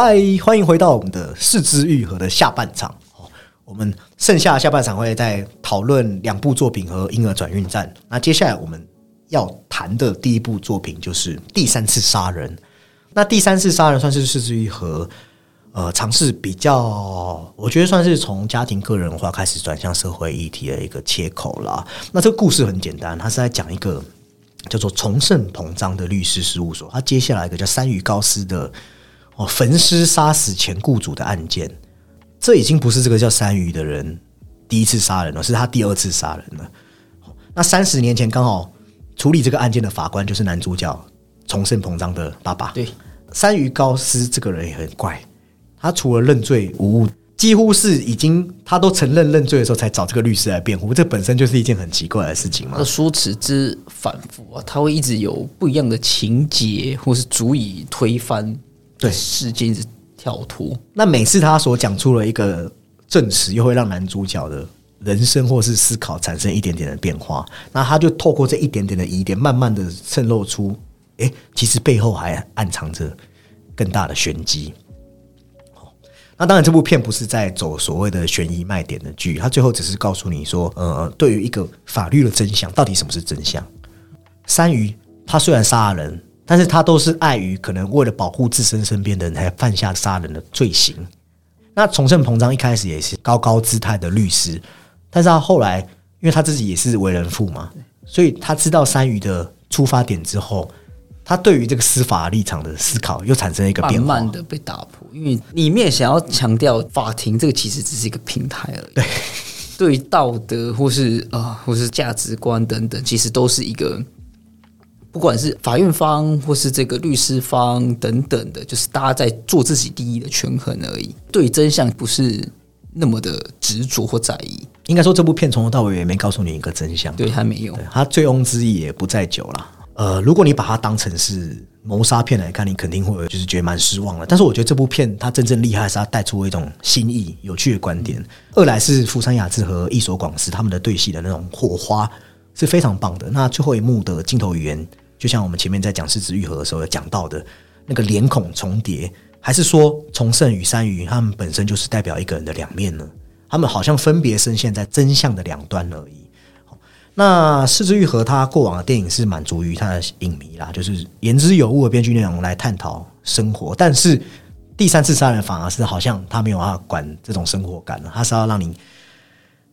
嗨，欢迎回到我们的四肢愈合的下半场。我们剩下下半场会在讨论两部作品和婴儿转运站。那接下来我们要谈的第一部作品就是第三次杀人。那第三次杀人算是四肢愈合呃尝试比较，我觉得算是从家庭个人化开始转向社会议题的一个切口啦。那这个故事很简单，它是在讲一个叫做崇盛膨胀的律师事务所，他接下来一个叫三鱼高斯的。哦，焚尸杀死前雇主的案件，这已经不是这个叫山鱼的人第一次杀人了，是他第二次杀人了。那三十年前刚好处理这个案件的法官就是男主角重盛膨胀的爸爸。对，山鱼高斯这个人也很怪，他除了认罪无误，几乎是已经他都承认认罪的时候才找这个律师来辩护，这本身就是一件很奇怪的事情嘛。说辞之反复啊，他会一直有不一样的情节，或是足以推翻。对事件是跳脱，那每次他所讲出了一个证词，又会让男主角的人生或是思考产生一点点的变化。那他就透过这一点点的疑点，慢慢的渗露出，哎，其实背后还暗藏着更大的玄机。那当然，这部片不是在走所谓的悬疑卖点的剧，他最后只是告诉你说，呃，对于一个法律的真相，到底什么是真相？三鱼他虽然杀了人。但是他都是碍于可能为了保护自身身边的人才犯下杀人的罪行。那崇盛彭章一开始也是高高姿态的律师，但是他后来因为他自己也是为人父嘛，所以他知道三鱼的出发点之后，他对于这个司法立场的思考又产生了一个变慢慢的被打破。因为里面想要强调法庭这个其实只是一个平台而已，对，道德或是啊或是价值观等等，其实都是一个。不管是法院方或是这个律师方等等的，就是大家在做自己利益的权衡而已。对真相不是那么的执着或在意。应该说，这部片从头到尾也没告诉你一个真相。对，还没有。他醉翁之意也不在酒了。呃，如果你把它当成是谋杀片来看，你肯定会就是觉得蛮失望的。但是我觉得这部片它真正厉害是它带出一种新意、有趣的观点。二来是福山雅治和一所广司他们的对戏的那种火花。是非常棒的。那最后一幕的镜头语言，就像我们前面在讲狮子愈合的时候有讲到的，那个脸孔重叠，还是说重胜与山鱼他们本身就是代表一个人的两面呢？他们好像分别深陷在真相的两端而已。那狮子愈合他过往的电影是满足于他的影迷啦，就是言之有物的编剧内容来探讨生活，但是第三次杀人反而是好像他没有办法管这种生活感了，他是要让你。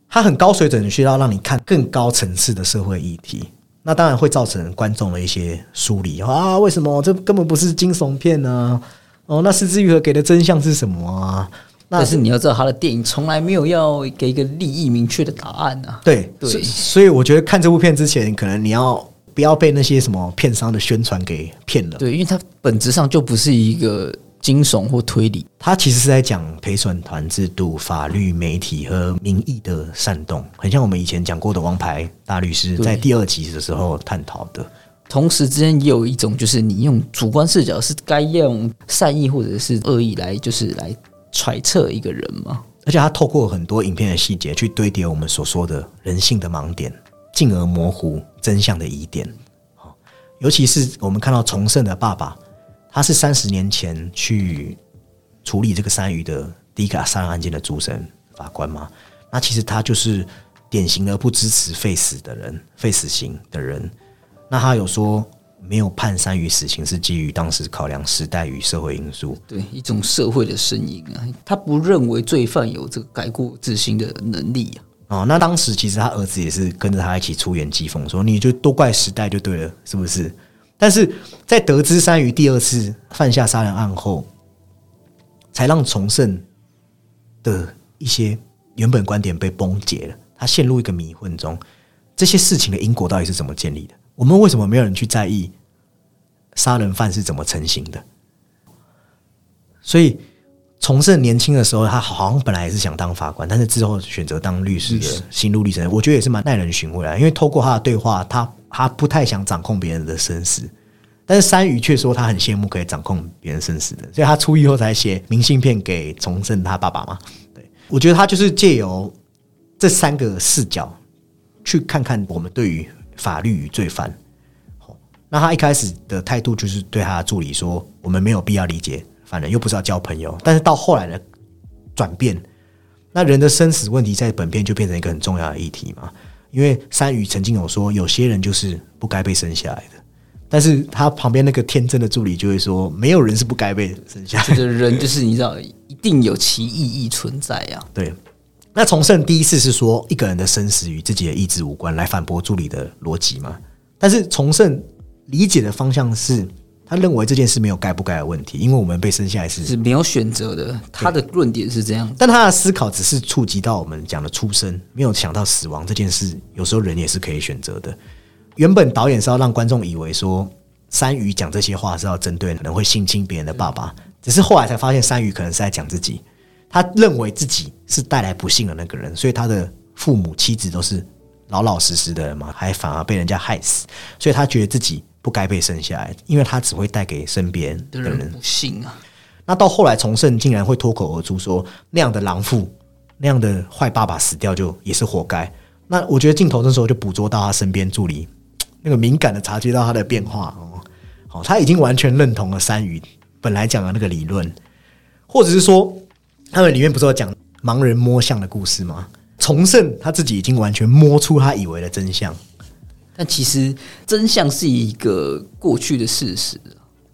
它很高水准，需要让你看更高层次的社会议题，那当然会造成观众的一些疏离啊！为什么这根本不是惊悚片呢？哦，那失之愈合给的真相是什么啊？但是你要知道，他的电影从来没有要给一个利益明确的答案啊。对对，所以我觉得看这部片之前，可能你要不要被那些什么片商的宣传给骗了？对，因为它本质上就不是一个。惊悚或推理，他其实是在讲陪审团制度、法律、媒体和民意的煽动，很像我们以前讲过的《王牌大律师》在第二集的时候探讨的。同时之间也有一种，就是你用主观视角是该用善意或者是恶意来，就是来揣测一个人吗？而且他透过很多影片的细节去堆叠我们所说的人性的盲点，进而模糊真相的疑点。尤其是我们看到重胜的爸爸。他是三十年前去处理这个三鱼的第一个杀人案件的主审法官嘛？那其实他就是典型的不支持废死的人、废死刑的人。那他有说没有判三鱼死刑是基于当时考量时代与社会因素，对一种社会的声音啊。他不认为罪犯有这个改过自新的能力啊。哦，那当时其实他儿子也是跟着他一起出言讥讽，说你就都怪时代就对了，是不是？但是在得知山鱼第二次犯下杀人案后，才让崇盛的一些原本观点被崩解了。他陷入一个迷混中，这些事情的因果到底是怎么建立的？我们为什么没有人去在意杀人犯是怎么成型的？所以重胜年轻的时候，他好像本来也是想当法官，但是之后选择当律师的心路历程，我觉得也是蛮耐人寻味的。因为透过他的对话，他。他不太想掌控别人的生死，但是山鱼却说他很羡慕可以掌控别人生死的，所以他出狱后才写明信片给重生他爸爸嘛。对我觉得他就是借由这三个视角去看看我们对于法律与罪犯。那他一开始的态度就是对他的助理说：“我们没有必要理解犯人，又不是要交朋友。但是到后来的转变，那人的生死问题在本片就变成一个很重要的议题嘛。因为山鱼曾经有说，有些人就是不该被生下来的，但是他旁边那个天真的助理就会说，没有人是不该被生下来的。这个人就是你知道，一定有其意义存在啊。对，那崇圣第一次是说一个人的生死与自己的意志无关，来反驳助理的逻辑嘛。但是崇圣理解的方向是，他认为这件事没有该不该的问题，因为我们被生下来是是没有选择的。他的论点是这样，但他的思考只是触及到我们讲的出生，没有想到死亡这件事。有时候人也是可以选择的。原本导演是要让观众以为说，山鱼讲这些话是要针对可能会性侵别人的爸爸，只是后来才发现，山鱼可能是在讲自己。他认为自己是带来不幸的那个人，所以他的父母、妻子都是老老实实的人嘛，还反而被人家害死，所以他觉得自己不该被生下来，因为他只会带给身边的人不幸啊。那到后来，崇圣竟然会脱口而出说，那样的狼父、那样的坏爸爸死掉就也是活该。那我觉得镜头这时候就捕捉到他身边助理那个敏感的察觉到他的变化哦，好，他已经完全认同了山鱼本来讲的那个理论，或者是说。他们里面不是有讲盲人摸象的故事吗？崇圣他自己已经完全摸出他以为的真相，但其实真相是一个过去的事实，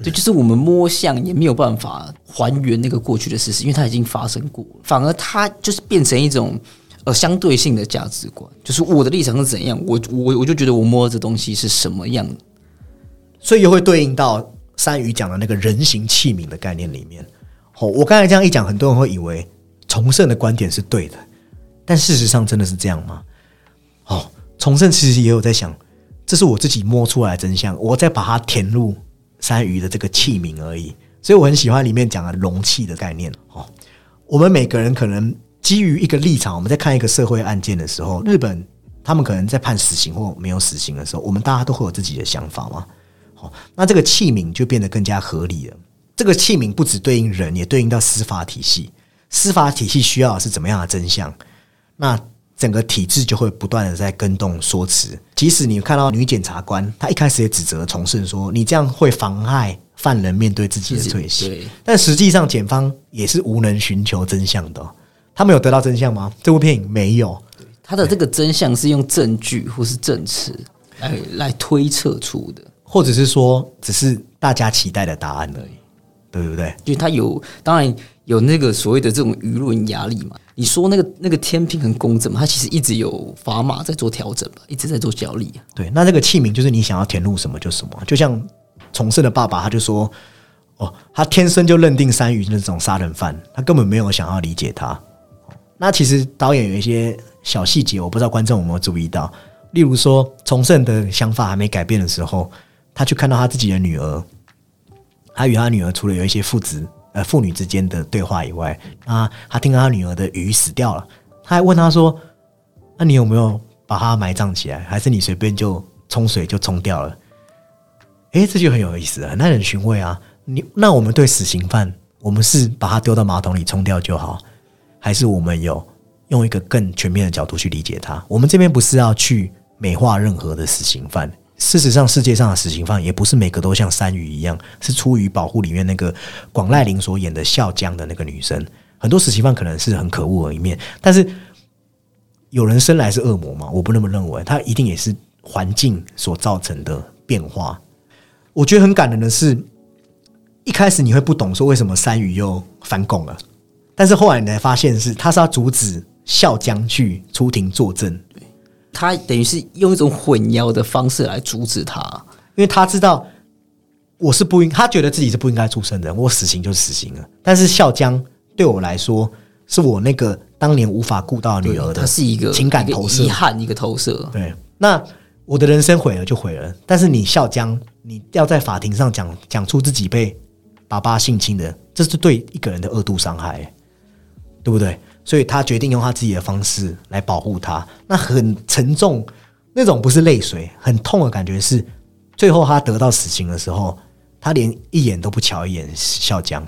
这就是我们摸象也没有办法还原那个过去的事实，因为它已经发生过。反而它就是变成一种呃相对性的价值观，就是我的立场是怎样，我我我就觉得我摸这东西是什么样，所以又会对应到山鱼讲的那个人形器皿的概念里面。哦，我刚才这样一讲，很多人会以为崇圣的观点是对的，但事实上真的是这样吗？哦，崇圣其实也有在想，这是我自己摸出来的真相，我再把它填入山鱼的这个器皿而已。所以我很喜欢里面讲的容器的概念。哦，我们每个人可能基于一个立场，我们在看一个社会案件的时候，日本他们可能在判死刑或没有死刑的时候，我们大家都会有自己的想法嘛。好，那这个器皿就变得更加合理了。这个器皿不只对应人，也对应到司法体系。司法体系需要的是怎么样的真相？那整个体制就会不断的在跟动说辞。即使你看到女检察官，她一开始也指责重胜说：“你这样会妨碍犯人面对自己的罪行。”但实际上，检方也是无能寻求真相的。他们有得到真相吗？这部电影没有。他的这个真相是用证据或是证词来来推测出的，或者是说，只是大家期待的答案而已。对不对？因为他有，当然有那个所谓的这种舆论压力嘛。你说那个那个天平很公正嘛？他其实一直有砝码在做调整吧，一直在做角力。对，那这个器皿就是你想要填入什么就什么。就像重胜的爸爸，他就说：“哦，他天生就认定山鱼那种杀人犯，他根本没有想要理解他。”那其实导演有一些小细节，我不知道观众有没有注意到。例如说，重胜的想法还没改变的时候，他去看到他自己的女儿。他与他女儿除了有一些父子呃父女之间的对话以外，啊，他听到他女儿的鱼死掉了，他还问他说：“那你有没有把它埋葬起来？还是你随便就冲水就冲掉了？”哎，这就很有意思了，很耐人寻味啊！你那我们对死刑犯，我们是把他丢到马桶里冲掉就好，还是我们有用一个更全面的角度去理解他？我们这边不是要去美化任何的死刑犯。事实上，世界上的死刑犯也不是每个都像山鱼一样，是出于保护里面那个广濑铃所演的笑江的那个女生。很多死刑犯可能是很可恶的一面，但是有人生来是恶魔吗？我不那么认为，他一定也是环境所造成的变化。我觉得很感人的是，一开始你会不懂说为什么山鱼又翻供了，但是后来你才发现是他是要阻止笑江去出庭作证。他等于是用一种混淆的方式来阻止他，因为他知道我是不应，他觉得自己是不应该出生的，我死刑就是死刑了。但是笑江对我来说，是我那个当年无法顾到女儿的，他是一个情感投射，遗憾一个投射。对，那我的人生毁了就毁了，但是你笑江，你要在法庭上讲讲出自己被爸爸性侵的，这是对一个人的二度伤害，对不对？所以他决定用他自己的方式来保护他，那很沉重，那种不是泪水，很痛的感觉是，最后他得到死刑的时候，他连一眼都不瞧一眼笑江，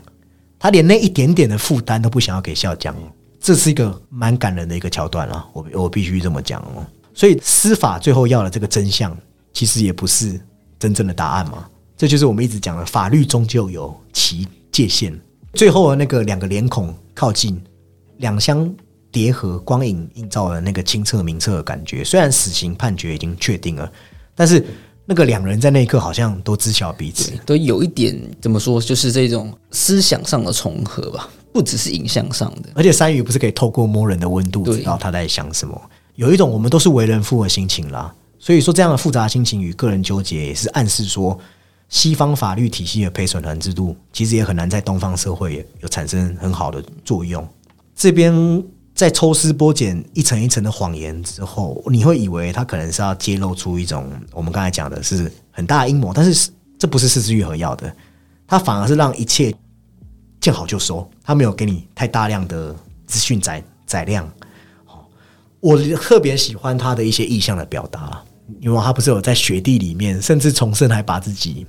他连那一点点的负担都不想要给笑江，这是一个蛮感人的一个桥段了，我我必须这么讲哦。所以司法最后要的这个真相，其实也不是真正的答案嘛，这就是我们一直讲的，法律终究有其界限。最后的那个两个脸孔靠近，两相叠合，光影映照了那个清澈明澈的感觉。虽然死刑判决已经确定了，但是那个两人在那一刻好像都知晓彼此。都有一点怎么说，就是这种思想上的重合吧，不只是影像上的。而且山鱼不是可以透过摸人的温度知道他在想什么？有一种我们都是为人父的心情啦。所以说，这样的复杂心情与个人纠结，也是暗示说，西方法律体系的陪审团制度，其实也很难在东方社会有产生很好的作用。这边在抽丝剥茧一层一层的谎言之后，你会以为他可能是要揭露出一种我们刚才讲的是很大的阴谋，但是这不是四肢愈合要的，他反而是让一切见好就收，他没有给你太大量的资讯载载量。我特别喜欢他的一些意象的表达，因为他不是有在雪地里面，甚至重生还把自己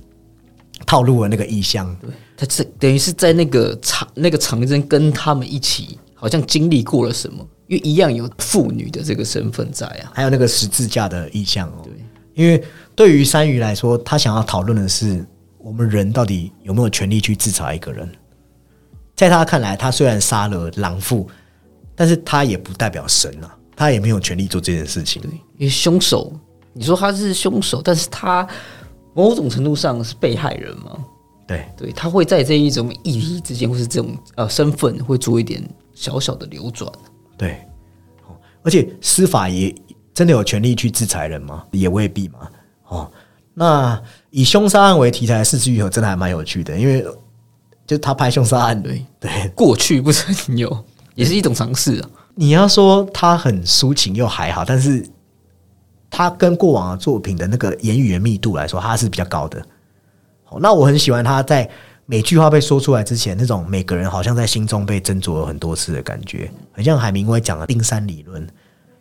套路了那个意象。对，他这等于是在那个长那个长征跟他们一起，好像经历过了什么，因为一样有妇女的这个身份在啊。还有那个十字架的意象哦。因为对于山鱼来说，他想要讨论的是我们人到底有没有权利去制裁一个人。在他看来，他虽然杀了狼父，但是他也不代表神啊，他也没有权利做这件事情。对因为凶手，你说他是凶手，但是他某种程度上是被害人嘛？对，对，他会在这一种议题之间，或是这种呃身份，会做一点小小的流转。对，哦而且司法也真的有权利去制裁人吗？也未必嘛。哦，那以凶杀案为题材的《四肢愈合》真的还蛮有趣的，因为就他拍凶杀案，对对，过去不曾有，也是一种尝试啊。你要说他很抒情又还好，但是他跟过往的作品的那个言语的密度来说，他是比较高的。好，那我很喜欢他在每句话被说出来之前，那种每个人好像在心中被斟酌了很多次的感觉，很像海明威讲的冰山理论，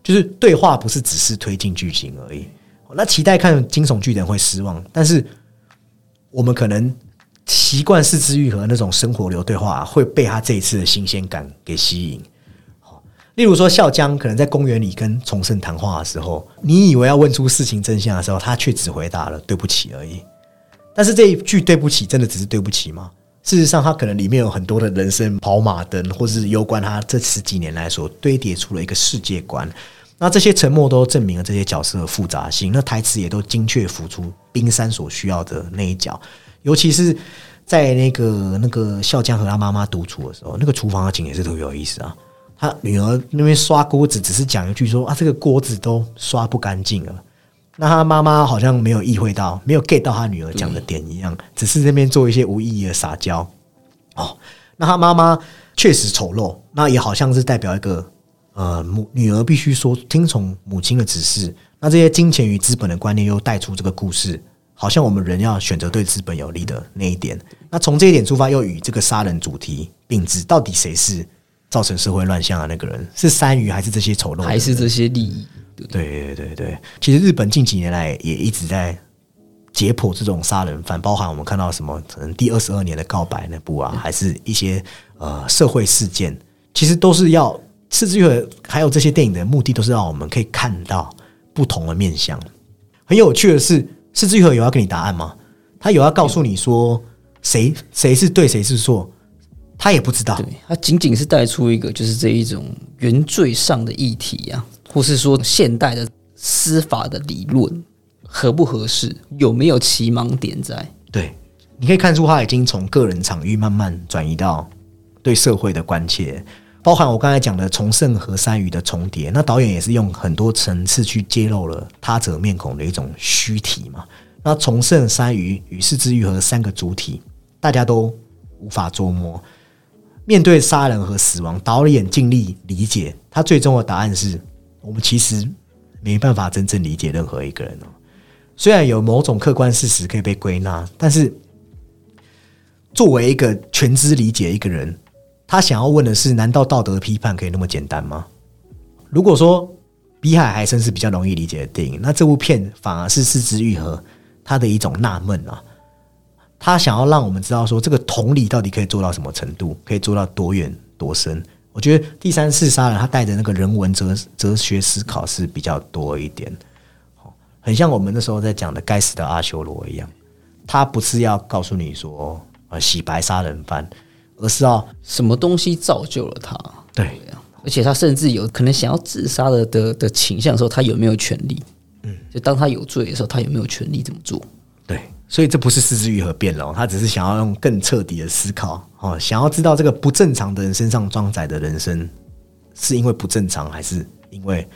就是对话不是只是推进剧情而已。那期待看惊悚剧的人会失望，但是我们可能习惯四肢愈合那种生活流对话，会被他这一次的新鲜感给吸引。例如说，笑江可能在公园里跟崇圣谈话的时候，你以为要问出事情真相的时候，他却只回答了“对不起”而已。但是这一句“对不起”真的只是对不起吗？事实上，他可能里面有很多的人生跑马灯，或是攸关他这十几年来所堆叠出了一个世界观。那这些沉默都证明了这些角色的复杂性，那台词也都精确浮出冰山所需要的那一角，尤其是在那个那个笑江和他妈妈独处的时候，那个厨房的景也是特别有意思啊。他女儿那边刷锅子，只是讲一句说啊，这个锅子都刷不干净了。那他妈妈好像没有意会到，没有 get 到他女儿讲的点一样，只是那边做一些无意义的撒娇。哦，那他妈妈确实丑陋，那也好像是代表一个呃母女儿必须说听从母亲的指示。那这些金钱与资本的观念又带出这个故事，好像我们人要选择对资本有利的那一点。那从这一点出发，又与这个杀人主题并置，到底谁是造成社会乱象的那个人？是山鱼还是这些丑陋？还是这些利益？对对对对，其实日本近几年来也一直在解剖这种杀人犯，包含我们看到什么，可能第二十二年的告白那部啊，还是一些呃社会事件，其实都是要四之愈合，还有这些电影的目的，都是让我们可以看到不同的面相。很有趣的是，四之愈合有要给你答案吗？他有要告诉你说谁谁是对，谁是错，他也不知道。对，他仅仅是带出一个就是这一种原罪上的议题啊，或是说现代的司法的理论合不合适，有没有其盲点在？对，你可以看出他已经从个人场域慢慢转移到对社会的关切，包含我刚才讲的崇圣和山鱼的重叠。那导演也是用很多层次去揭露了他者面孔的一种虚体嘛。那崇圣、山鱼与四之愈和三个主体，大家都无法捉摸。面对杀人和死亡，导演尽力理解，他最终的答案是我们其实没办法真正理解任何一个人哦。虽然有某种客观事实可以被归纳，但是作为一个全知理解一个人，他想要问的是：难道道德批判可以那么简单吗？如果说《比海还深》是比较容易理解的电影，那这部片反而是四肢愈合他的一种纳闷啊。他想要让我们知道说，这个同理到底可以做到什么程度，可以做到多远多深。我觉得第三次杀人，他带着那个人文哲哲学思考是比较多一点。很像我们那时候在讲的该死的阿修罗一样，他不是要告诉你说，呃，洗白杀人犯，而是要什么东西造就了他？对而且他甚至有可能想要自杀的的的倾向的时候，他有没有权利？嗯，就当他有罪的时候，他有没有权利这么做？对，所以这不是四肢愈合辩论，他只是想要用更彻底的思考，哦，想要知道这个不正常的人身上装载的人生，是因为不正常，还是因为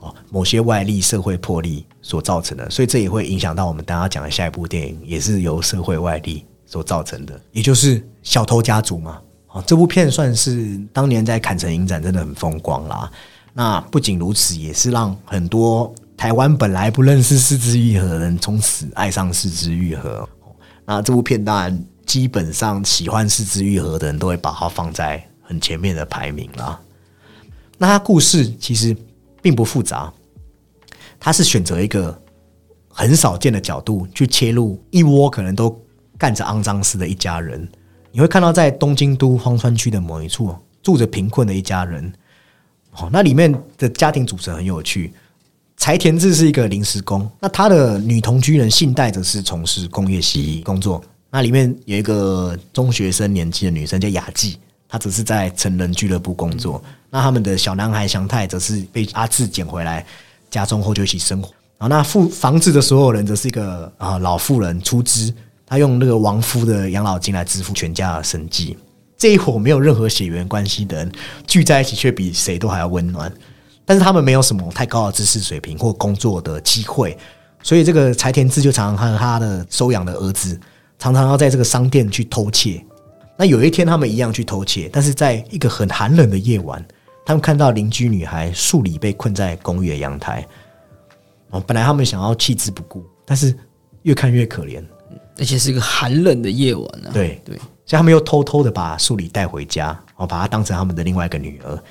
哦某些外力、社会魄力所造成的？所以这也会影响到我们大家讲的下一部电影，也是由社会外力所造成的，也就是《小偷家族》嘛。哦，这部片算是当年在坎城影展真的很风光啦。那不仅如此，也是让很多台湾本来不认识四肢愈合的人，从此爱上四肢愈合。那这部片当然，基本上喜欢四肢愈合的人都会把它放在很前面的排名啦。那它故事其实并不复杂，它是选择一个很少见的角度去切入一窝可能都干着肮脏事的一家人。你会看到在东京都荒川区的某一处住着贫困的一家人。哦，那里面的家庭组成很有趣。柴田智是一个临时工，那他的女同居人信代则是从事工业洗衣工作。那里面有一个中学生年纪的女生叫雅纪，她只是在成人俱乐部工作。那他们的小男孩祥太则是被阿志捡回来家中后就一起生活。然后那付房子的所有人则是一个啊老妇人出资，她用那个亡夫的养老金来支付全家的生计。这一伙没有任何血缘关系的人聚在一起，却比谁都还要温暖。但是他们没有什么太高的知识水平或工作的机会，所以这个柴田志就常常和他的收养的儿子，常常要在这个商店去偷窃。那有一天，他们一样去偷窃，但是在一个很寒冷的夜晚，他们看到邻居女孩树里被困在公寓的阳台。哦，本来他们想要弃之不顾，但是越看越可怜，而且是一个寒冷的夜晚呢、啊。对对，所以他们又偷偷的把树里带回家，哦，把她当成他们的另外一个女儿。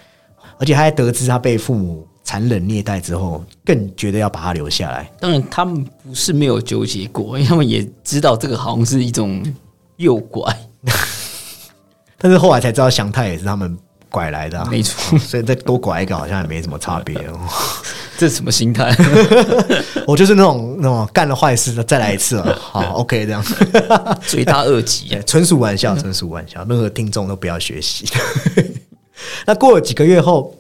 而且还得知他被父母残忍虐待之后，更觉得要把他留下来。当然，他们不是没有纠结过，因为他们也知道这个好像是一种诱拐。但是后来才知道，祥太也是他们拐来的、啊，没错所以再多拐一个好像也没什么差别哦。这是什么心态？我就是那种那种干了坏事的再来一次了，好 OK 这样，罪大恶极啊！纯属玩笑，纯属玩笑，任何听众都不要学习。那过了几个月后，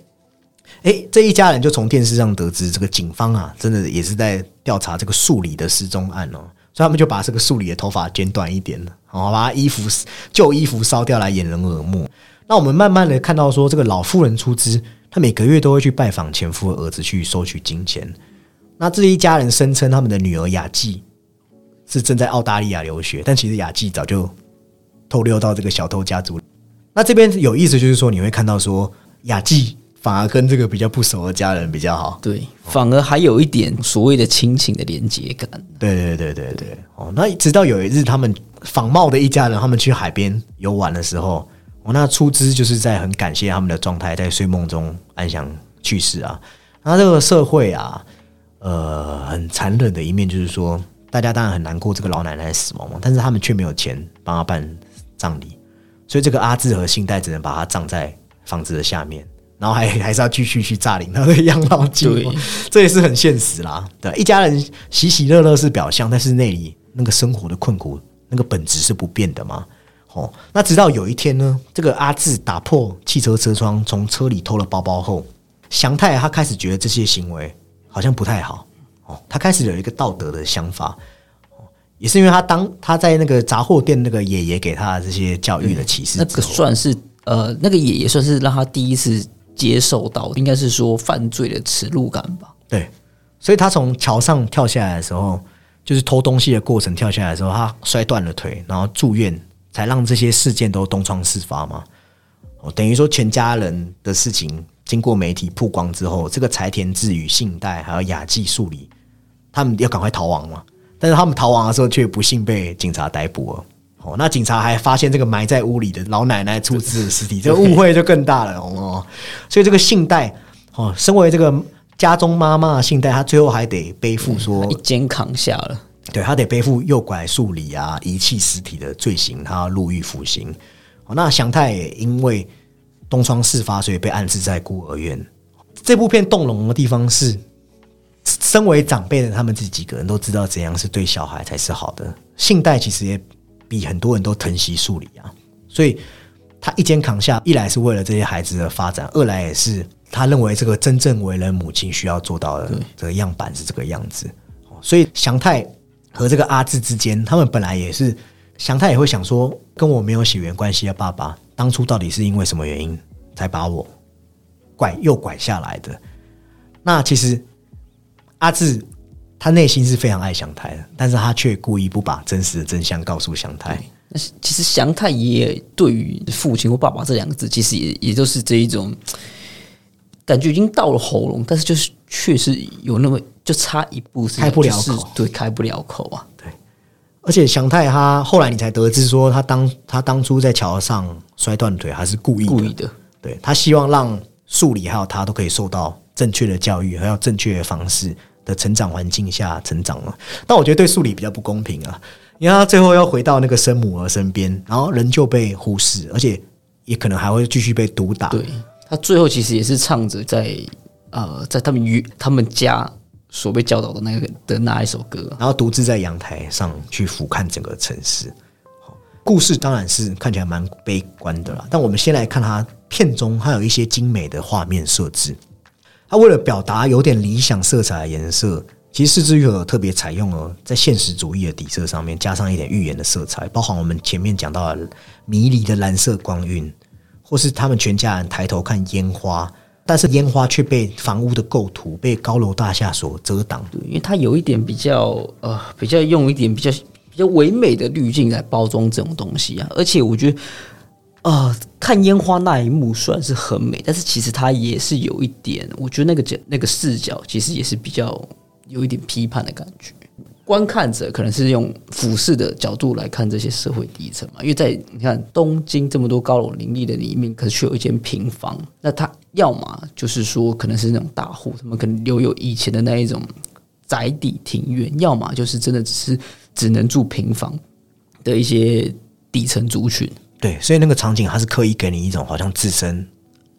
哎，这一家人就从电视上得知，这个警方啊，真的也是在调查这个树里的失踪案哦，所以他们就把这个树里的头发剪短一点了，哦，把衣服旧衣服烧掉来掩人耳目。那我们慢慢的看到说，这个老妇人出资，她每个月都会去拜访前夫的儿子去收取金钱。那这一家人声称他们的女儿雅纪是正在澳大利亚留学，但其实雅纪早就偷溜到这个小偷家族。那这边有意思就是说，你会看到说雅纪反而跟这个比较不熟的家人比较好。对，反而还有一点所谓的亲情的连接感。对对对对对，哦，那直到有一日，他们仿冒的一家人，他们去海边游玩的时候，哦，那出资就是在很感谢他们的状态，在睡梦中安详去世啊。那这个社会啊，呃，很残忍的一面就是说，大家当然很难过这个老奶奶的死亡嘛，但是他们却没有钱帮她办葬礼，所以这个阿志和信贷只能把它葬在房子的下面。然后还 还是要继续去诈领他的养老金，对这也是很现实啦。对，一家人喜喜乐乐是表象，但是那里那个生活的困苦，那个本质是不变的嘛。哦，那直到有一天呢，这个阿志打破汽车车窗，从车里偷了包包后，祥太他开始觉得这些行为好像不太好。哦，他开始有一个道德的想法。哦，也是因为他当他在那个杂货店那个爷爷给他的这些教育的启示那个，算是呃，那个爷爷算是让他第一次接受到，应该是说犯罪的耻辱感吧。对，所以他从桥上跳下来的时候，就是偷东西的过程跳下来的时候，他摔断了腿，然后住院，才让这些事件都东窗事发嘛。哦，等于说全家人的事情经过媒体曝光之后，这个柴田智与信代还有雅纪树里，他们要赶快逃亡嘛。但是他们逃亡的时候，却不幸被警察逮捕了。哦，那警察还发现这个埋在屋里的老奶奶出自的尸体，这个误会就更大了哦。所以这个信代哦，身为这个家中妈妈的信代，她最后还得背负说一肩扛下了。对他得背负诱拐数理啊、遗弃尸体的罪行，他要入狱服刑。哦，那祥太也因为东窗事发，所以被安置在孤儿院。这部片动容的地方是，身为长辈的他们这几个人都知道怎样是对小孩才是好的。信代其实也比很多人都疼惜数理啊，所以他一肩扛下，一来是为了这些孩子的发展，二来也是他认为这个真正为人母亲需要做到的这个样板是这个样子。所以祥太和这个阿志之间，他们本来也是祥太也会想说，跟我没有血缘关系的爸爸，当初到底是因为什么原因才把我拐又拐下来的？那其实阿志他内心是非常爱祥太的，但是他却故意不把真实的真相告诉祥太。那其实祥太也对于父亲或爸爸这两个字，其实也也就是这一种感觉已经到了喉咙，但是就是确实有那么就差一步是开不了就是口对，开不了口啊。而且祥太他后来你才得知说，他当他当初在桥上摔断腿，还是故意的故意的，对他希望让树理还有他都可以受到正确的教育，还有正确的方式的成长环境下成长了。但我觉得对数理比较不公平啊，因为他最后要回到那个生母儿身边，然后人就被忽视，而且也可能还会继续被毒打。对他最后其实也是唱着在呃在他们与他们家所被教导的那个的那一首歌，然后独自在阳台上去俯瞰整个城市。好故事当然是看起来蛮悲观的啦，但我们先来看它片中还有一些精美的画面设置。他为了表达有点理想色彩的颜色，其实四之愈合特别采用了在现实主义的底色上面加上一点寓言的色彩，包含我们前面讲到的迷离的蓝色光晕，或是他们全家人抬头看烟花，但是烟花却被房屋的构图、被高楼大厦所遮挡。对，因为它有一点比较呃比较用一点比较比较唯美的滤镜来包装这种东西啊，而且我觉得。啊、看烟花那一幕虽然是很美，但是其实它也是有一点，我觉得那个角那个视角其实也是比较有一点批判的感觉。观看者可能是用俯视的角度来看这些社会底层嘛，因为在你看东京这么多高楼林立的里面，可是却有一间平房，那它要么就是说可能是那种大户，他们可能留有以前的那一种宅邸庭院，要么就是真的只是只能住平房的一些底层族群。对，所以那个场景它是刻意给你一种好像置身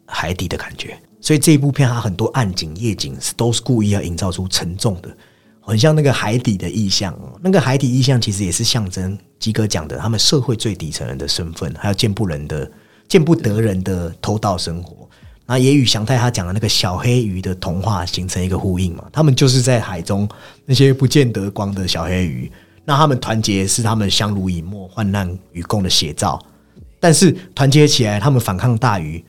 海底的感觉。所以这一部片它很多暗景、夜景是都是故意要营造出沉重的，很像那个海底的意象。那个海底意象其实也是象征基哥讲的他们社会最底层人的身份，还有见不人的、见不得人的偷盗生活。那也与祥太他讲的那个小黑鱼的童话形成一个呼应嘛。他们就是在海中那些不见得光的小黑鱼，那他们团结是他们相濡以沫、患难与共的写照。但是团结起来，他们反抗大鱼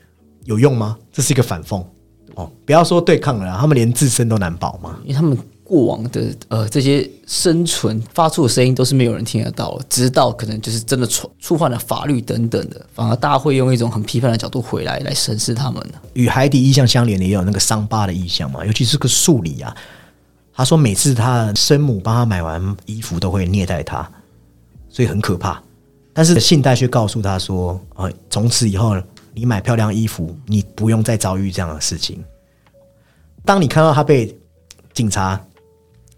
有用吗？这是一个反讽哦！不要说对抗了，他们连自身都难保嘛。因为他们过往的呃这些生存发出的声音都是没有人听得到的，直到可能就是真的触触犯了法律等等的，反而大家会用一种很批判的角度回来来审视他们的。与海底意象相连的也有那个伤疤的意象嘛，尤其是个数理啊。他说每次他的生母帮他买完衣服都会虐待他，所以很可怕。但是信贷却告诉他说：“呃，从此以后你买漂亮衣服，你不用再遭遇这样的事情。”当你看到他被警察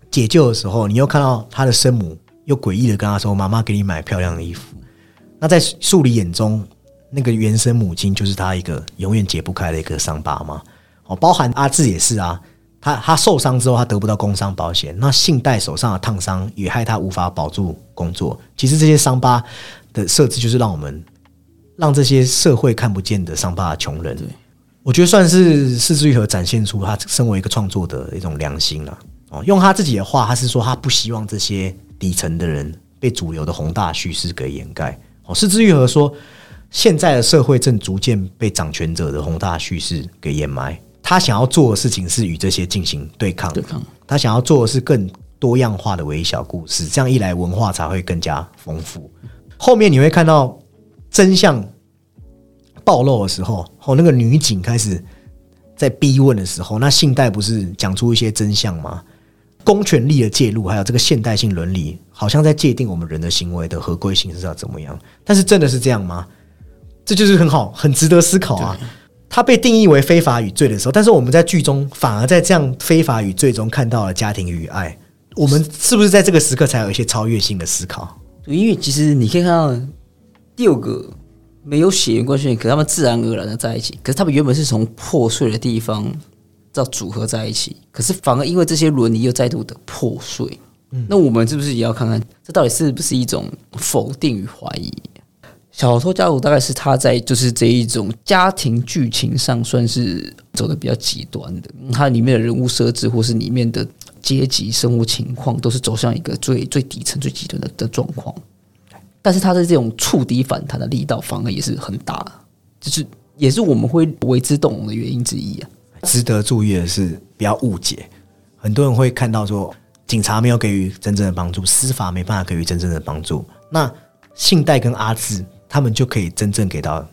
解救的时候，你又看到他的生母又诡异的跟他说：“妈妈给你买漂亮的衣服。”那在树里眼中，那个原生母亲就是他一个永远解不开的一个伤疤嘛。哦，包含阿志也是啊，他他受伤之后，他得不到工伤保险，那信贷手上的烫伤也害他无法保住工作。其实这些伤疤的设置就是让我们让这些社会看不见的伤疤的穷人，我觉得算是四之愈合展现出他身为一个创作的一种良心了。哦，用他自己的话，他是说他不希望这些底层的人被主流的宏大叙事给掩盖。哦，四之愈合说，现在的社会正逐渐被掌权者的宏大叙事给掩埋。他想要做的事情是与这些进行对抗，对抗他想要做的是更多样化的微小故事，这样一来文化才会更加丰富。后面你会看到真相暴露的时候，哦，那个女警开始在逼问的时候，那信代不是讲出一些真相吗？公权力的介入，还有这个现代性伦理，好像在界定我们人的行为的合规性是要怎么样？但是真的是这样吗？这就是很好，很值得思考啊。它被定义为非法与罪的时候，但是我们在剧中反而在这样非法与罪中看到了家庭与爱。我们是不是在这个时刻才有一些超越性的思考？对，因为其实你可以看到六个没有血缘关系，可他们自然而然的在一起，可是他们原本是从破碎的地方到组合在一起，可是反而因为这些伦理又再度的破碎。那我们是不是也要看看，这到底是不是一种否定与怀疑？小偷家族大概是他在就是这一种家庭剧情上算是走的比较极端的，它里面的人物设置或是里面的阶级生活情况都是走向一个最最底层、最极端的的状况。但是他的这种触底反弹的力道反而也是很大，就是也是我们会为之动容的原因之一啊。值得注意的是，不要误解，很多人会看到说警察没有给予真正的帮助，司法没办法给予真正的帮助，那信贷跟阿志他们就可以真正给到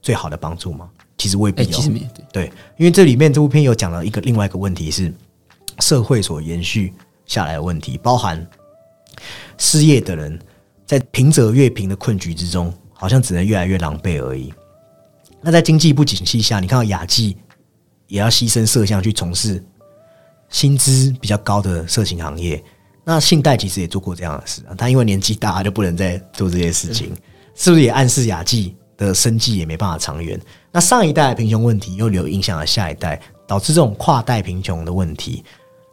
最好的帮助吗？其实未必哎、哦。其实没对，对，因为这里面这部片有讲了一个另外一个问题是社会所延续下来的问题，包含失业的人在贫者越贫的困局之中，好像只能越来越狼狈而已。那在经济不景气下，你看到雅纪也要牺牲色相去从事薪资比较高的色情行业。那信贷其实也做过这样的事啊，他因为年纪大，他就不能再做这些事情，是不是也暗示雅纪的生计也没办法长远？那上一代的贫穷问题又留影响了下一代，导致这种跨代贫穷的问题。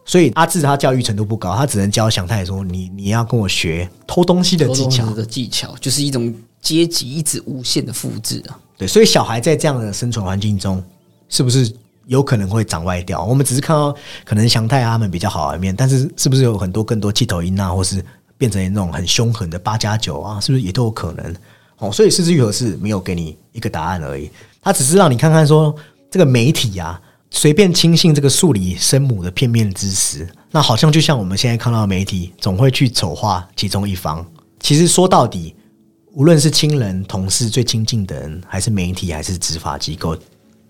所以阿志他教育程度不高，他只能教祥太说：“你你要跟我学偷东西的技巧。的技巧就是一种阶级一直无限的复制啊。”对，所以小孩在这样的生存环境中，是不是有可能会长歪掉？我们只是看到可能祥太他们比较好的一面，但是是不是有很多更多气头音啊，或是变成那种很凶狠的八加九啊，是不是也都有可能？哦，所以四之愈合是没有给你一个答案而已，他只是让你看看说这个媒体啊，随便轻信这个数理生母的片面之词，那好像就像我们现在看到的媒体总会去丑化其中一方。其实说到底，无论是亲人、同事、最亲近的人，还是媒体，还是执法机构，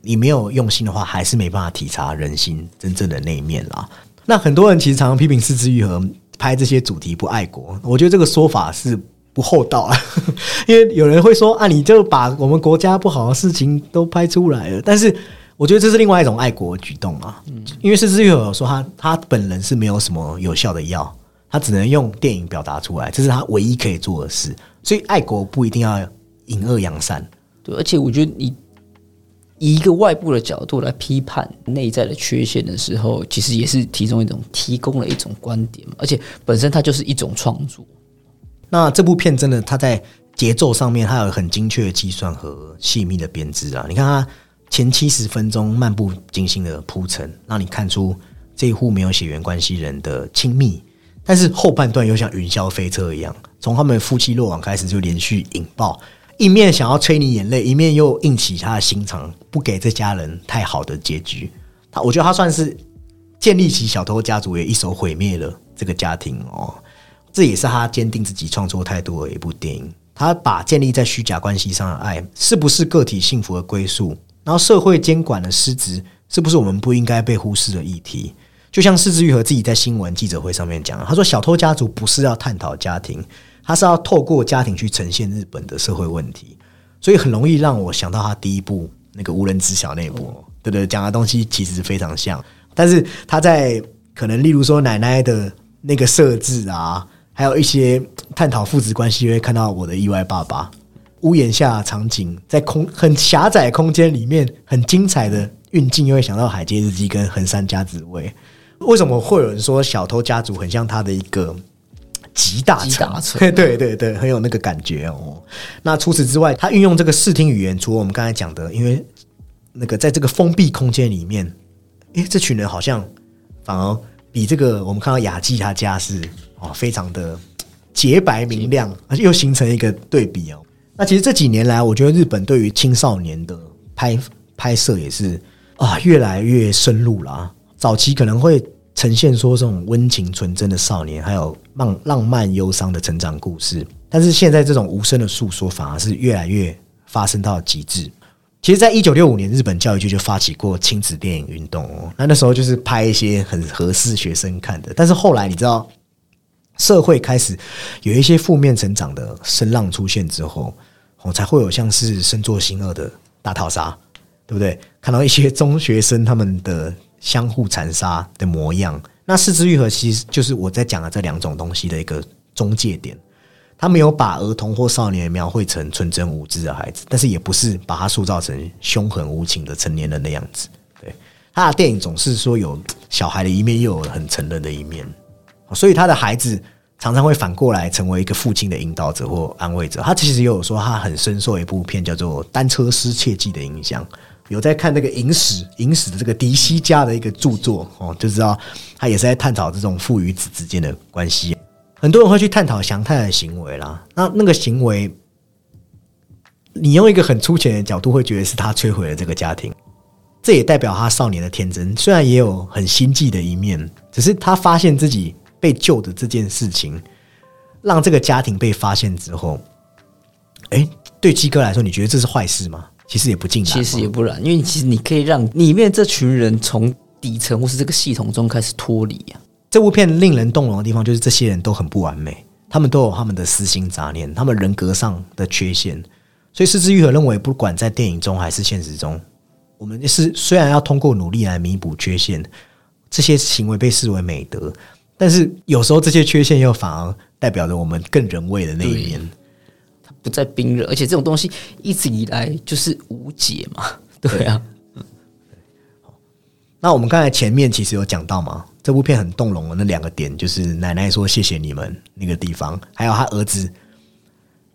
你没有用心的话，还是没办法体察人心真正的那一面啦。那很多人其实常常批评四之愈合拍这些主题不爱国，我觉得这个说法是不厚道啊。因为有人会说啊，你就把我们国家不好的事情都拍出来了，但是我觉得这是另外一种爱国举动啊。嗯因为四之愈合说他他本人是没有什么有效的药，他只能用电影表达出来，这是他唯一可以做的事。所以爱国不一定要隐恶扬善。对，而且我觉得你以一个外部的角度来批判内在的缺陷的时候，其实也是其中一种提供了一种观点嘛，而且本身它就是一种创作。那这部片真的，它在节奏上面，它有很精确的计算和细密的编织啊。你看它前七十分钟漫不经心的铺陈，让你看出这一户没有血缘关系人的亲密，但是后半段又像云霄飞车一样，从他们夫妻落网开始就连续引爆，一面想要催你眼泪，一面又硬起他的心肠，不给这家人太好的结局。他我觉得他算是建立起小偷家族，也一手毁灭了这个家庭哦。这也是他坚定自己创作态度的一部电影。他把建立在虚假关系上的爱，是不是个体幸福的归宿？然后社会监管的失职，是不是我们不应该被忽视的议题？就像四之愈合自己在新闻记者会上面讲，他说：“小偷家族不是要探讨家庭，他是要透过家庭去呈现日本的社会问题。”所以很容易让我想到他第一部那个无人知晓那部，对对，讲的东西其实非常像，但是他在可能例如说奶奶的那个设置啊，还有一些探讨父子关系，会看到我的意外爸爸。屋檐下的场景，在空很狭窄空间里面，很精彩的运镜，又会想到《海街日记》跟《横山家子味》。为什么会有人说小偷家族很像他的一个集大成？集大成 对对对，很有那个感觉哦。那除此之外，他运用这个视听语言，除了我们刚才讲的，因为那个在这个封闭空间里面，诶，这群人好像反而比这个我们看到雅纪他家是哦，非常的洁白明亮，而且又形成一个对比哦。那其实这几年来，我觉得日本对于青少年的拍拍摄也是啊越来越深入了、啊。早期可能会呈现说这种温情纯真的少年，还有浪浪漫忧伤的成长故事，但是现在这种无声的诉说反而是越来越发生到极致。其实，在一九六五年，日本教育局就发起过亲子电影运动哦。那那时候就是拍一些很合适学生看的，但是后来你知道，社会开始有一些负面成长的声浪出现之后，哦，才会有像是身作新恶的大逃杀，对不对？看到一些中学生他们的相互残杀的模样。那四肢愈合其实就是我在讲的这两种东西的一个中介点。他没有把儿童或少年描绘成纯真无知的孩子，但是也不是把他塑造成凶狠无情的成年人的样子。对，他的电影总是说有小孩的一面，又有很成人的一面，所以他的孩子常常会反过来成为一个父亲的引导者或安慰者。他其实也有说，他很深受一部片叫做《单车失窃记》的影响。有在看那个《影史》《影史》的这个迪西家的一个著作哦，就知道他也是在探讨这种父与子之间的关系。很多人会去探讨祥太的行为啦，那那个行为，你用一个很粗浅的角度会觉得是他摧毁了这个家庭，这也代表他少年的天真，虽然也有很心计的一面，只是他发现自己被救的这件事情，让这个家庭被发现之后，哎，对鸡哥来说，你觉得这是坏事吗？其实也不尽然，其实也不然，因为其实你可以让里面这群人从底层或是这个系统中开始脱离呀。这部片令人动容的地方，就是这些人都很不完美，他们都有他们的私心杂念，他们人格上的缺陷。所以，失之愈合认为，不管在电影中还是现实中，我们是虽然要通过努力来弥补缺陷，这些行为被视为美德，但是有时候这些缺陷又反而代表着我们更人味的那一面。它不再冰冷，而且这种东西一直以来就是无解嘛。对啊，那我们刚才前面其实有讲到嘛，这部片很动容的那两个点，就是奶奶说谢谢你们那个地方，还有他儿子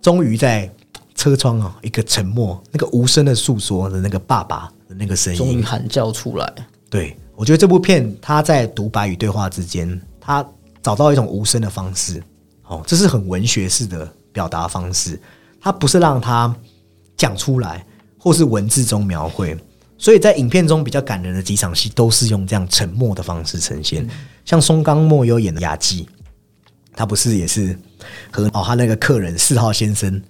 终于在车窗啊一个沉默、那个无声的诉说的那个爸爸的那个声音，终于喊叫出来。对我觉得这部片他在独白与对话之间，他找到一种无声的方式，哦，这是很文学式的表达方式。他不是让他讲出来，或是文字中描绘，所以在影片中比较感人的几场戏都是用这样沉默的方式呈现。像松冈莫优演的雅纪，他不是也是和哦他那个客人四号先生，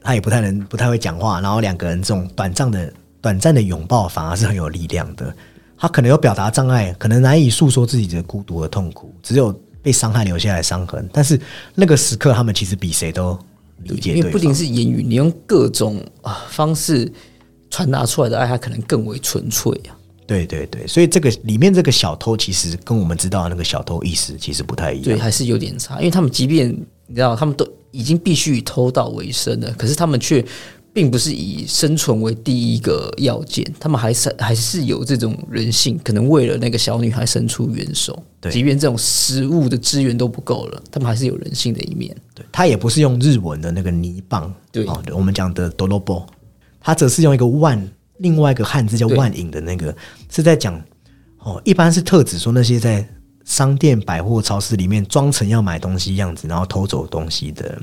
他也不太能不太会讲话，然后两个人这种短暂的短暂的拥抱反而是很有力量的。他可能有表达障碍，可能难以诉说自己的孤独和痛苦，只有被伤害留下来伤痕。但是那个时刻，他们其实比谁都。理解，因为不仅是言语，你用各种啊方式传达出来的爱，它可能更为纯粹啊。对对对，所以这个里面这个小偷，其实跟我们知道的那个小偷意识其实不太一样，对，还是有点差。因为他们即便你知道，他们都已经必须以偷盗为生了，可是他们却。并不是以生存为第一个要件，他们还是还是有这种人性，可能为了那个小女孩伸出援手，对，即便这种食物的资源都不够了，他们还是有人性的一面。对。他也不是用日文的那个泥棒，对，我们讲的 dolobo，他则是用一个万另外一个汉字叫万影的那个，是在讲哦，一般是特指说那些在商店、百货、超市里面装成要买东西样子，然后偷走东西的。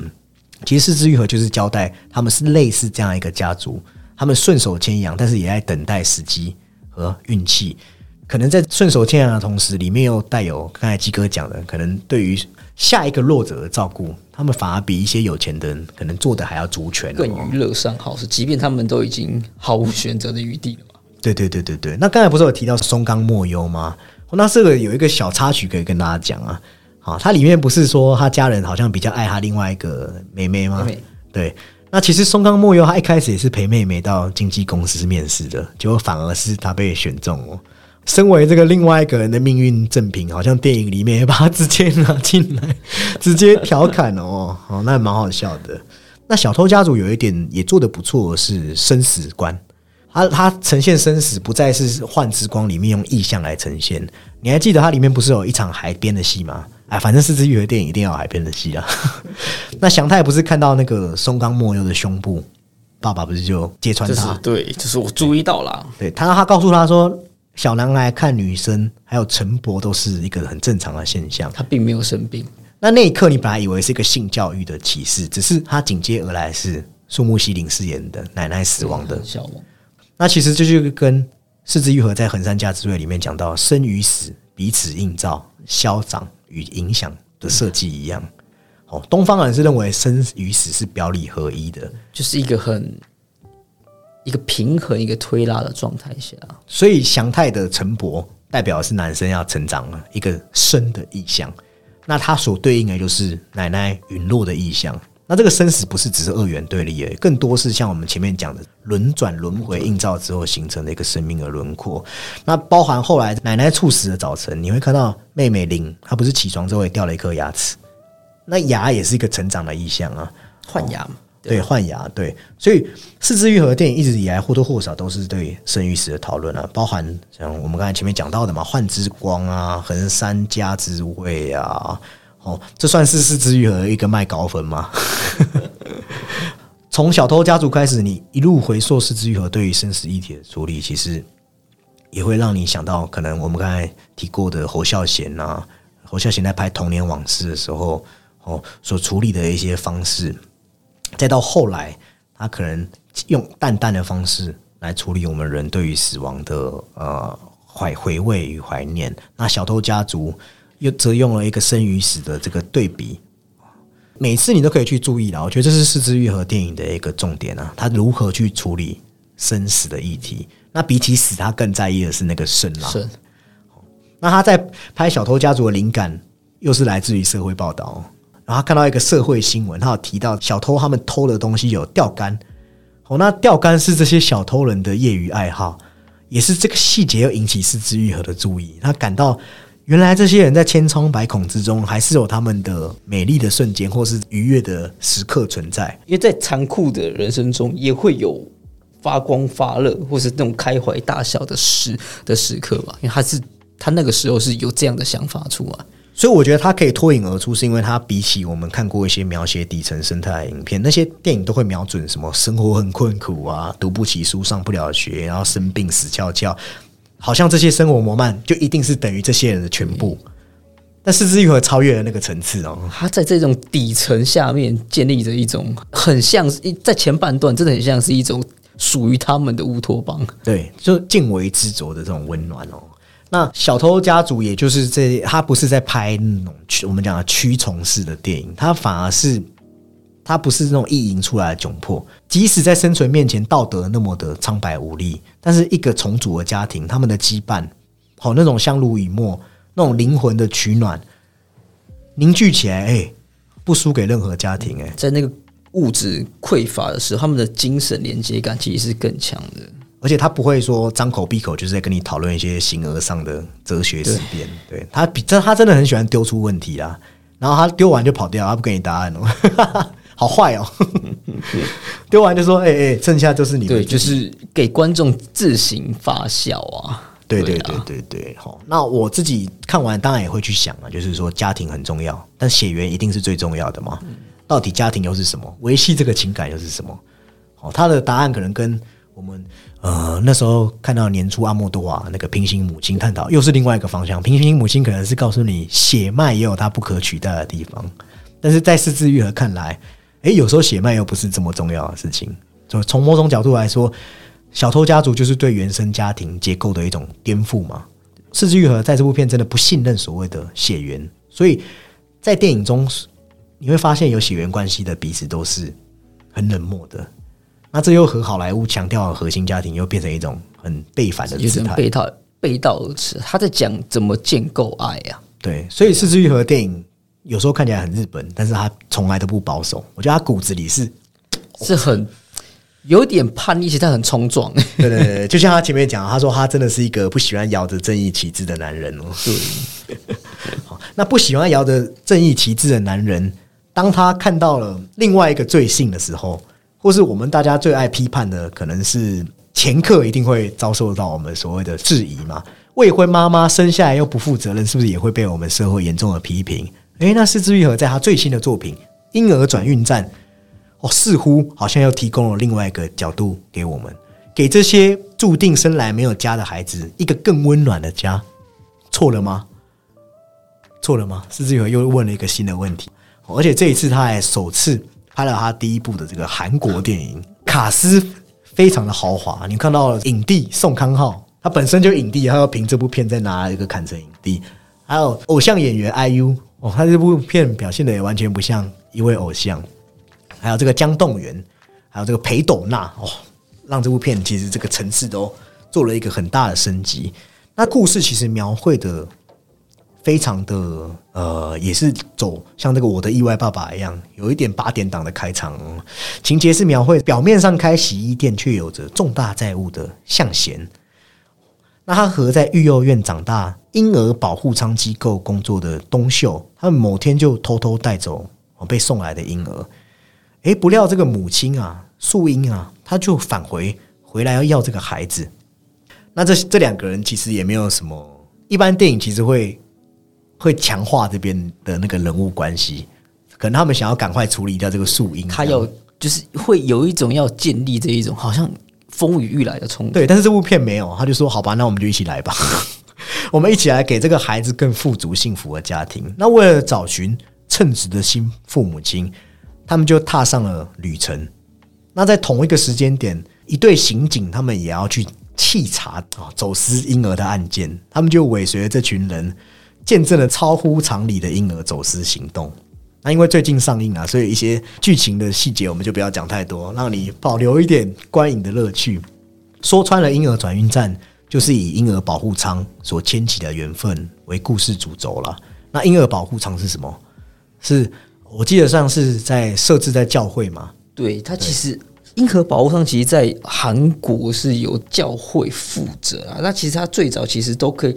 其实四之愈合就是交代他们是类似这样一个家族，他们顺手牵羊，但是也在等待时机和运气。可能在顺手牵羊的同时，里面又带有刚才鸡哥讲的，可能对于下一个弱者的照顾，他们反而比一些有钱的人可能做的还要足全，更娱乐上好是，即便他们都已经毫无选择的余地了嘛。对对对对对。那刚才不是有提到松冈莫优吗？那这个有一个小插曲可以跟大家讲啊。好，它里面不是说他家人好像比较爱他另外一个妹妹吗？对，那其实松冈莫优他一开始也是陪妹妹到经纪公司面试的，结果反而是他被选中哦。身为这个另外一个人的命运正品，好像电影里面也把他直接拿进来，直接调侃哦，哦，那蛮好笑的。那小偷家族有一点也做的不错，是生死观。他他呈现生死不再是幻之光里面用意象来呈现。你还记得它里面不是有一场海边的戏吗？哎，反正四之愈合电影一定要海边的戏啊。那祥太不是看到那个松冈莫优的胸部，爸爸不是就揭穿他？对，就是我注意到了。对他，他告诉他说，小男孩看女生还有陈勃都是一个很正常的现象，他并没有生病。那那一刻，你本来以为是一个性教育的启示，只是他紧接而来是树木希林饰演的奶奶死亡的。那其实这就跟四肢愈合在横山家之位里面讲到生与死彼此映照、消长与影响的设计一样。哦，东方人是认为生与死是表里合一的，就是一个很一个平衡、一个推拉的状态下。所以祥太的陈伯代表的是男生要成长了，一个生的意象。那他所对应的就是奶奶陨落的意象。那这个生死不是只是二元对立，更多是像我们前面讲的轮转轮回映照之后形成的一个生命的轮廓。那包含后来奶奶猝死的早晨，你会看到妹妹林，她不是起床之后也掉了一颗牙齿，那牙也是一个成长的意象啊，换牙嘛？对，换牙对。所以四肢愈合电影一直以来或多或少都是对生与死的讨论啊，包含像我们刚才前面讲到的嘛，幻之光啊，横山家之味啊。哦，这算是四肢愈合一个卖高分吗？从小偷家族开始，你一路回溯四肢愈合对于生死议题的处理，其实也会让你想到，可能我们刚才提过的侯孝贤啊，侯孝贤在拍《童年往事》的时候，哦，所处理的一些方式，再到后来，他可能用淡淡的方式来处理我们人对于死亡的呃怀回味与怀念。那小偷家族又则用了一个生与死的这个对比。每次你都可以去注意了，我觉得这是四肢愈合电影的一个重点啊，他如何去处理生死的议题。那比起死，他更在意的是那个生啦。是那他在拍《小偷家族》的灵感，又是来自于社会报道。然后他看到一个社会新闻，他有提到小偷他们偷的东西有钓竿。哦，那钓竿是这些小偷人的业余爱好，也是这个细节又引起四肢愈合的注意。他感到原来这些人在千疮百孔之中，还是有他们的美丽的瞬间，或是愉悦的时刻存在。因为在残酷的人生中，也会有发光发热，或是那种开怀大笑的时的时刻吧。因为他是他那个时候是有这样的想法出来。所以我觉得他可以脱颖而出，是因为他比起我们看过一些描写底层生态的影片，那些电影都会瞄准什么生活很困苦啊，读不起书，上不了学，然后生病死翘翘，好像这些生活磨难就一定是等于这些人的全部。但四肢愈合超越了那个层次哦，他在这种底层下面建立着一种很像是在前半段，真的很像是一种属于他们的乌托邦。对，就敬为执着的这种温暖哦。那小偷家族，也就是这，他不是在拍那种驱我们讲的驱虫式的电影，他反而是他不是那种意淫出来的窘迫。即使在生存面前，道德那么的苍白无力，但是一个重组的家庭，他们的羁绊，好那种相濡以沫，那种灵魂的取暖，凝聚起来，哎、不输给任何家庭、哎。在那个物质匮乏的时候，他们的精神连接感其实是更强的。而且他不会说张口闭口就是在跟你讨论一些形而上的哲学思辨，对他比真他真的很喜欢丢出问题啊，然后他丢完就跑掉，他不给你答案哦，好坏哦，丢完就说哎哎、剩下就是你们对，就是给观众自行发酵啊。对对对啊对对，好，那我自己看完当然也会去想啊，就是说家庭很重要，但血缘一定是最重要的嘛？到底家庭又是什么？维系这个情感又是什么？好，他的答案可能跟我们呃那时候看到年初阿莫多瓦那个平行母亲探讨，又是另外一个方向。平行母亲可能是告诉你血脉也有它不可取代的地方，但是在四肢愈合看来，诶，有时候血脉又不是这么重要的事情。就从某种角度来说，小偷家族就是对原生家庭结构的一种颠覆嘛。四肢愈合在这部片真的不信任所谓的血缘，所以在电影中你会发现有血缘关系的彼此都是很冷漠的。那这又和好莱坞强调的核心家庭又变成一种很背反的姿态。背道背道而驰。他在讲怎么建构爱啊，对，所以四肢愈合电影有时候看起来很日本，但是他从来都不保守。我觉得他骨子里是是很有点叛逆，其实他很冲撞。对对对，就像他前面讲，他说他真的是一个不喜欢摇着正义旗帜的男人哦。对，好，那不喜欢摇着正义旗帜的男人，当他看到了另外一个罪性的时候，或是我们大家最爱批判的，可能是前客一定会遭受到我们所谓的质疑嘛。未婚妈妈生下来又不负责任，是不是也会被我们社会严重的批评？诶，那四之愈合在他最新的作品《婴儿转运站》哦，似乎好像又提供了另外一个角度给我们，给这些注定生来没有家的孩子一个更温暖的家，错了吗？错了吗？四之愈合又问了一个新的问题，而且这一次他还首次拍了他第一部的这个韩国电影，卡斯非常的豪华，你看到影帝宋康昊，他本身就影帝，他要凭这部片再拿一个坎城影帝，还有偶像演员 IU 哦，他这部片表现的也完全不像一位偶像。还有这个江栋元，还有这个裴斗娜哦，让这部片其实这个层次都做了一个很大的升级。那故事其实描绘的非常的呃，也是走像这个《我的意外爸爸》一样，有一点八点档的开场、情节是描绘表面上开洗衣店，却有着重大债务的向贤。那他和在育幼院长大、婴儿保护舱机构工作的东秀，他们某天就偷偷带走我被送来的婴儿。诶，不料这个母亲啊，素英啊，她就返回回来要要这个孩子。那这这两个人其实也没有什么，一般电影其实会会强化这边的那个人物关系，可能他们想要赶快处理掉这个树英，他要就是会有一种要建立这一种好像风雨欲来的冲突。对，但是这部片没有，他就说好吧，那我们就一起来吧，我们一起来给这个孩子更富足幸福的家庭。那为了找寻称职的新父母亲，他们就踏上了旅程。那在同一个时间点，一对刑警他们也要去稽查啊走私婴儿的案件，他们就尾随着这群人。见证了超乎常理的婴儿走私行动。那因为最近上映啊，所以一些剧情的细节我们就不要讲太多，让你保留一点观影的乐趣。说穿了，婴儿转运站就是以婴儿保护舱所牵起的缘分为故事主轴了。那婴儿保护舱是什么？是我记得上是在设置在教会嘛？对，它其实婴儿保护舱其实，在韩国是由教会负责啊。那其实它最早其实都可以。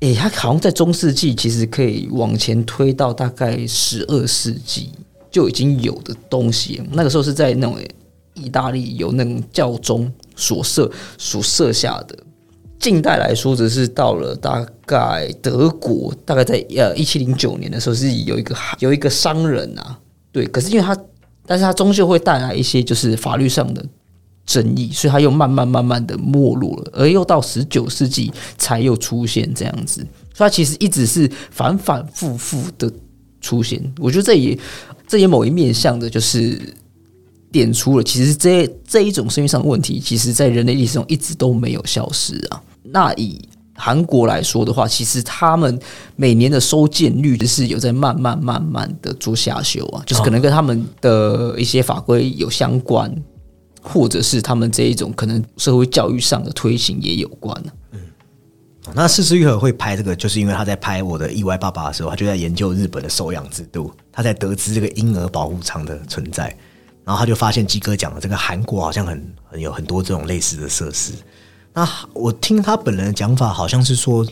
诶，它好像在中世纪，其实可以往前推到大概十二世纪就已经有的东西。那个时候是在那种意大利有那种教宗所设所设下的。近代来说，则是到了大概德国，大概在呃一七零九年的时候，是有一个有一个商人啊，对，可是因为他，但是他终究会带来一些就是法律上的。争议，所以他又慢慢慢慢的没落了，而又到十九世纪才又出现这样子，所以他其实一直是反反复复的出现。我觉得这也这也某一面向的，就是点出了其实这这一种生意上的问题，其实在人类历史中一直都没有消失啊。那以韩国来说的话，其实他们每年的收件率是有在慢慢慢慢的做下修啊，就是可能跟他们的一些法规有相关。或者是他们这一种可能社会教育上的推行也有关啊。嗯，那四之愈合会拍这个，就是因为他在拍我的意外爸爸的时候，他就在研究日本的收养制度，他在得知这个婴儿保护舱的存在，然后他就发现鸡哥讲的这个韩国好像很很有很多这种类似的设施。那我听他本人的讲法，好像是说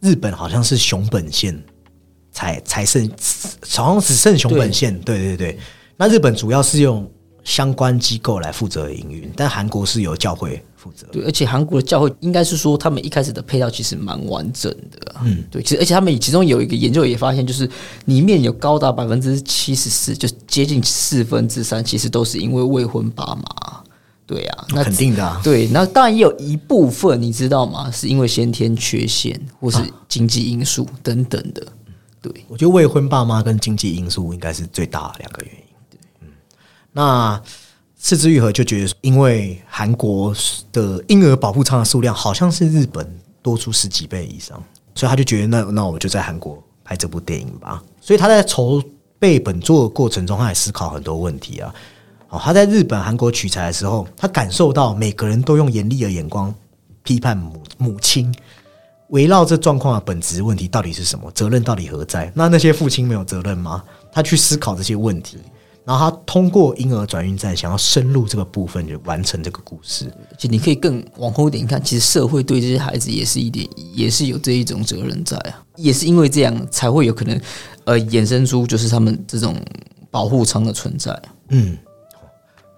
日本好像是熊本县才才剩，好像只剩熊本县。对对对，那日本主要是用。相关机构来负责营运，但韩国是由教会负责。对，而且韩国的教会应该是说，他们一开始的配套其实蛮完整的。嗯，对，其实而且他们其中有一个研究也发现，就是里面有高达百分之七十四，就接近四分之三，其实都是因为未婚爸妈。对啊，那肯定的。对，那当然也有一部分，你知道吗？是因为先天缺陷或是经济因素等等的。对，我觉得未婚爸妈跟经济因素应该是最大两个原因。对，嗯那四之愈合就觉得，因为韩国的婴儿保护舱的数量好像是日本多出十几倍以上，所以他就觉得，那那我就在韩国拍这部电影吧。所以他在筹备本作的过程中，他也思考很多问题啊。哦，他在日本、韩国取材的时候，他感受到每个人都用严厉的眼光批判母母亲，围绕这状况的本质问题到底是什么？责任到底何在？那那些父亲没有责任吗？他去思考这些问题。然后他通过婴儿转运站，想要深入这个部分，就完成这个故事。就你可以更往后一点看，其实社会对这些孩子也是一点，也是有这一种责任在啊。也是因为这样，才会有可能呃衍生出就是他们这种保护舱的存在。嗯，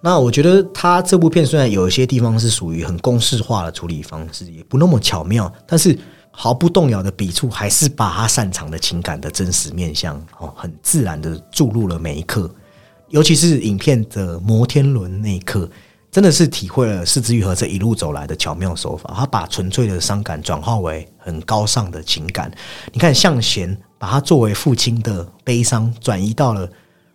那我觉得他这部片虽然有一些地方是属于很公式化的处理方式，也不那么巧妙，但是毫不动摇的笔触，还是把他擅长的情感的真实面相哦，很自然的注入了每一刻。尤其是影片的摩天轮那一刻，真的是体会了四之愈合这一路走来的巧妙手法。他把纯粹的伤感转化为很高尚的情感。你看，向贤把他作为父亲的悲伤转移到了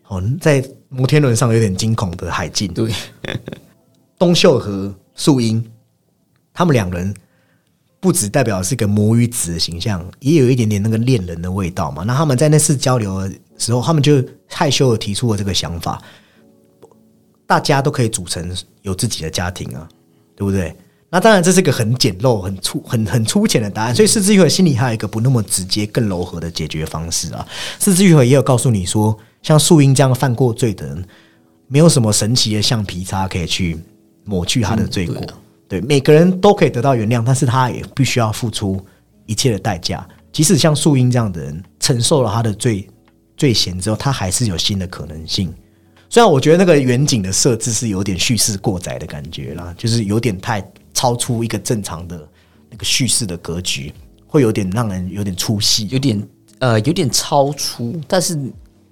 哦，在摩天轮上有点惊恐的海静。对，东秀和素英，他们两人不只代表是一个母与子的形象，也有一点点那个恋人的味道嘛。那他们在那次交流的。时候，他们就害羞的提出了这个想法，大家都可以组成有自己的家庭啊，对不对？那当然这是个很简陋、很粗、很很粗浅的答案。所以，四之愈合心里还有一个不那么直接、更柔和的解决方式啊。四之愈合也有告诉你说，像素英这样犯过罪的人，没有什么神奇的橡皮擦可以去抹去他的罪过。对，每个人都可以得到原谅，但是他也必须要付出一切的代价。即使像素英这样的人承受了他的罪。罪嫌之后，他还是有新的可能性。虽然我觉得那个远景的设置是有点叙事过载的感觉啦，就是有点太超出一个正常的那个叙事的格局，会会有点让人有点出戏。有点呃有点超出，但是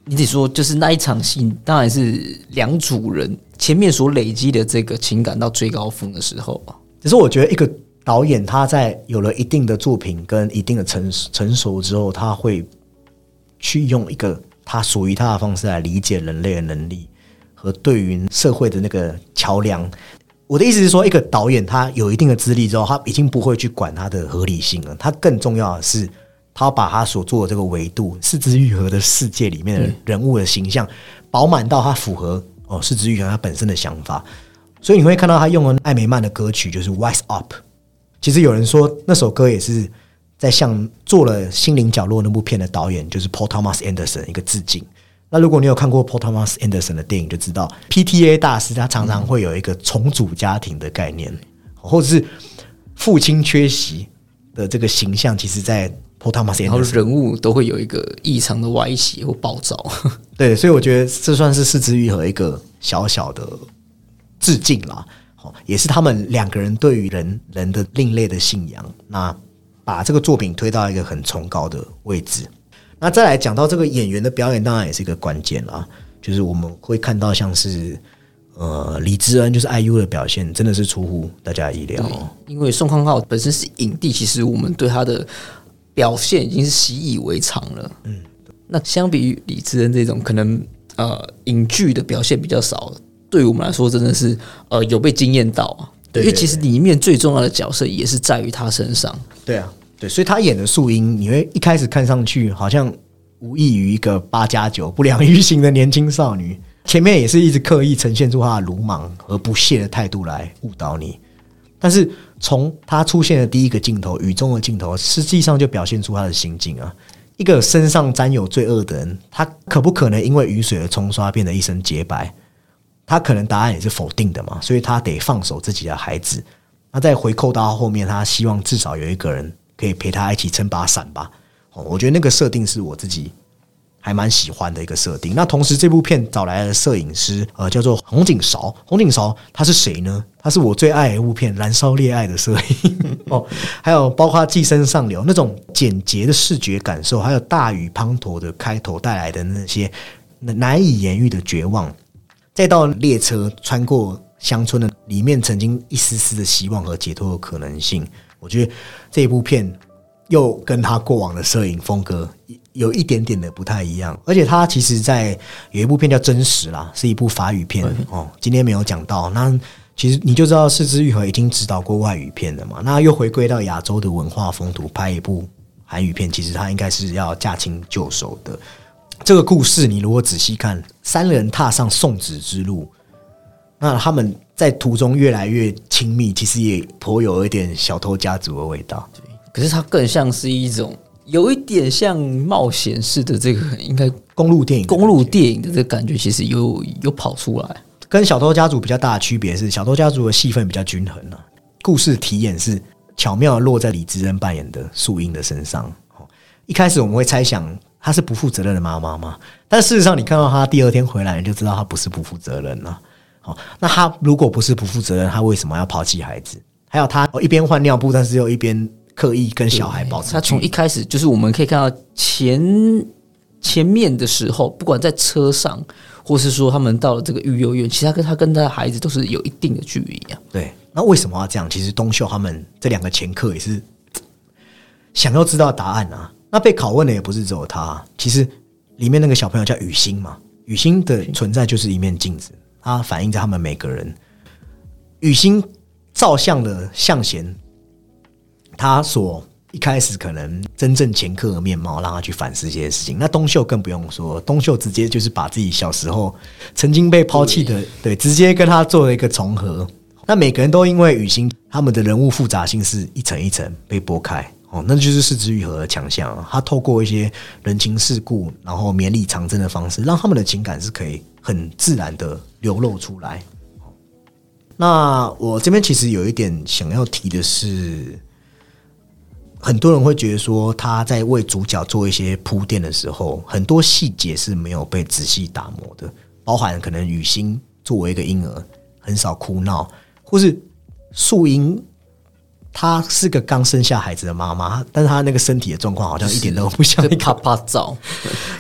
你得说，就是那一场戏，当然是两组人前面所累积的这个情感到最高峰的时候啊。只是我觉得一个导演他在有了一定的作品跟一定的成成熟之后，他会去用一个他属于他的方式来理解人类的能力和对于社会的那个桥梁。我的意思是说，一个导演他有一定的资历之后，他已经不会去管他的合理性了。他更重要的是，他把他所做的这个维度四肢愈合的世界里面的人物的形象饱满到他符合哦四肢愈合他本身的想法。所以你会看到他用了艾梅曼的歌曲，就是《Wise Up》。其实有人说那首歌也是在向做了《心灵角落》那部片的导演，就是 Paul Thomas Anderson 一个致敬。那如果你有看过 Paul Thomas Anderson 的电影，就知道 PTA 大师他常常会有一个重组家庭的概念，或者是父亲缺席的这个形象，其实，在 Paul Thomas 然后人物都会有一个异常的歪斜或暴躁。对，所以我觉得这算是四之愈合一个小小的致敬啦。好，也是他们两个人对于人人的另类的信仰，那把这个作品推到一个很崇高的位置。那再来讲到这个演员的表演，当然也是一个关键啦。就是我们会看到像是呃李智恩，就是 IU 的表现，真的是出乎大家意料。因为宋康昊本身是影帝，其实我们对他的表现已经是习以为常了。嗯，那相比于李智恩这种可能呃影剧的表现比较少，对于我们来说真的是呃有被惊艳到啊。因为其实里面最重要的角色也是在于他身上。对啊，对，所以他演的素英，你会一开始看上去好像无异于一个八加九不良于行的年轻少女，前面也是一直刻意呈现出她的鲁莽和不屑的态度来误导你，但是从他出现的第一个镜头，雨中的镜头，实际上就表现出他的心境啊。一个身上沾有罪恶的人，他可不可能因为雨水的冲刷变得一身洁白？他可能答案也是否定的嘛，所以他得放手自己的孩子。那再回扣到后面，他希望至少有一个人可以陪他一起撑把伞吧。哦，我觉得那个设定是我自己还蛮喜欢的一个设定。那同时，这部片找来了摄影师，呃，叫做洪景韶。洪景韶他是谁呢？他是我最爱的一部片《燃烧烈爱》的摄影 哦，还有包括《寄生上流》那种简洁的视觉感受，还有大雨滂沱的开头带来的那些难以言喻的绝望。再到列车穿过乡村的里面，曾经一丝丝的希望和解脱的可能性。我觉得这一部片又跟他过往的摄影风格有一点点的不太一样，而且他其实，在有一部片叫《真实》啦，是一部法语片哦。今天没有讲到，那其实你就知道四肢愈合已经指导过外语片了嘛，那又回归到亚洲的文化风土拍一部韩语片，其实他应该是要驾轻就熟的。这个故事，你如果仔细看，三人踏上送子之路，那他们在途中越来越亲密，其实也颇有一点小偷家族的味道。可是它更像是一种有一点像冒险式的这个，应该公路电影，公路电影的这个感觉，其实有有跑出来。跟小偷家族比较大的区别是，小偷家族的戏份比较均衡啊，故事体验是巧妙地落在李智恩扮演的素英的身上。哦一开始我们会猜想她是不负责任的妈妈吗，但事实上你看到她第二天回来，你就知道她不是不负责任了。好，那她如果不是不负责任，她为什么要抛弃孩子？还有她一边换尿布，但是又一边刻意跟小孩保持。他从一开始就是我们可以看到前前面的时候，不管在车上，或是说他们到了这个育幼院，其实他跟他跟他的孩子都是有一定的距离啊。对，那为什么要这样？其实东秀他们这两个前客也是想要知道答案啊。那被拷问的也不是只有他，其实里面那个小朋友叫雨欣嘛，雨欣的存在就是一面镜子，它反映在他们每个人。雨欣照相的向贤，他所一开始可能真正前客的面貌，让他去反思这些事情。那东秀更不用说，东秀直接就是把自己小时候曾经被抛弃的，对，直接跟他做了一个重合。那每个人都因为雨欣他们的人物复杂性是一层一层被剥开，哦，那就是四肢愈合的强项啊。他透过一些人情世故，然后绵里藏针的方式，让他们的情感是可以很自然的流露出来。那我这边其实有一点想要提的是，很多人会觉得说他在为主角做一些铺垫的时候，很多细节是没有被仔细打磨的，包含可能雨欣作为一个婴儿很少哭闹，或是素英她是个刚生下孩子的妈妈，但是她那个身体的状况好像一点都不像一啪个。啪照，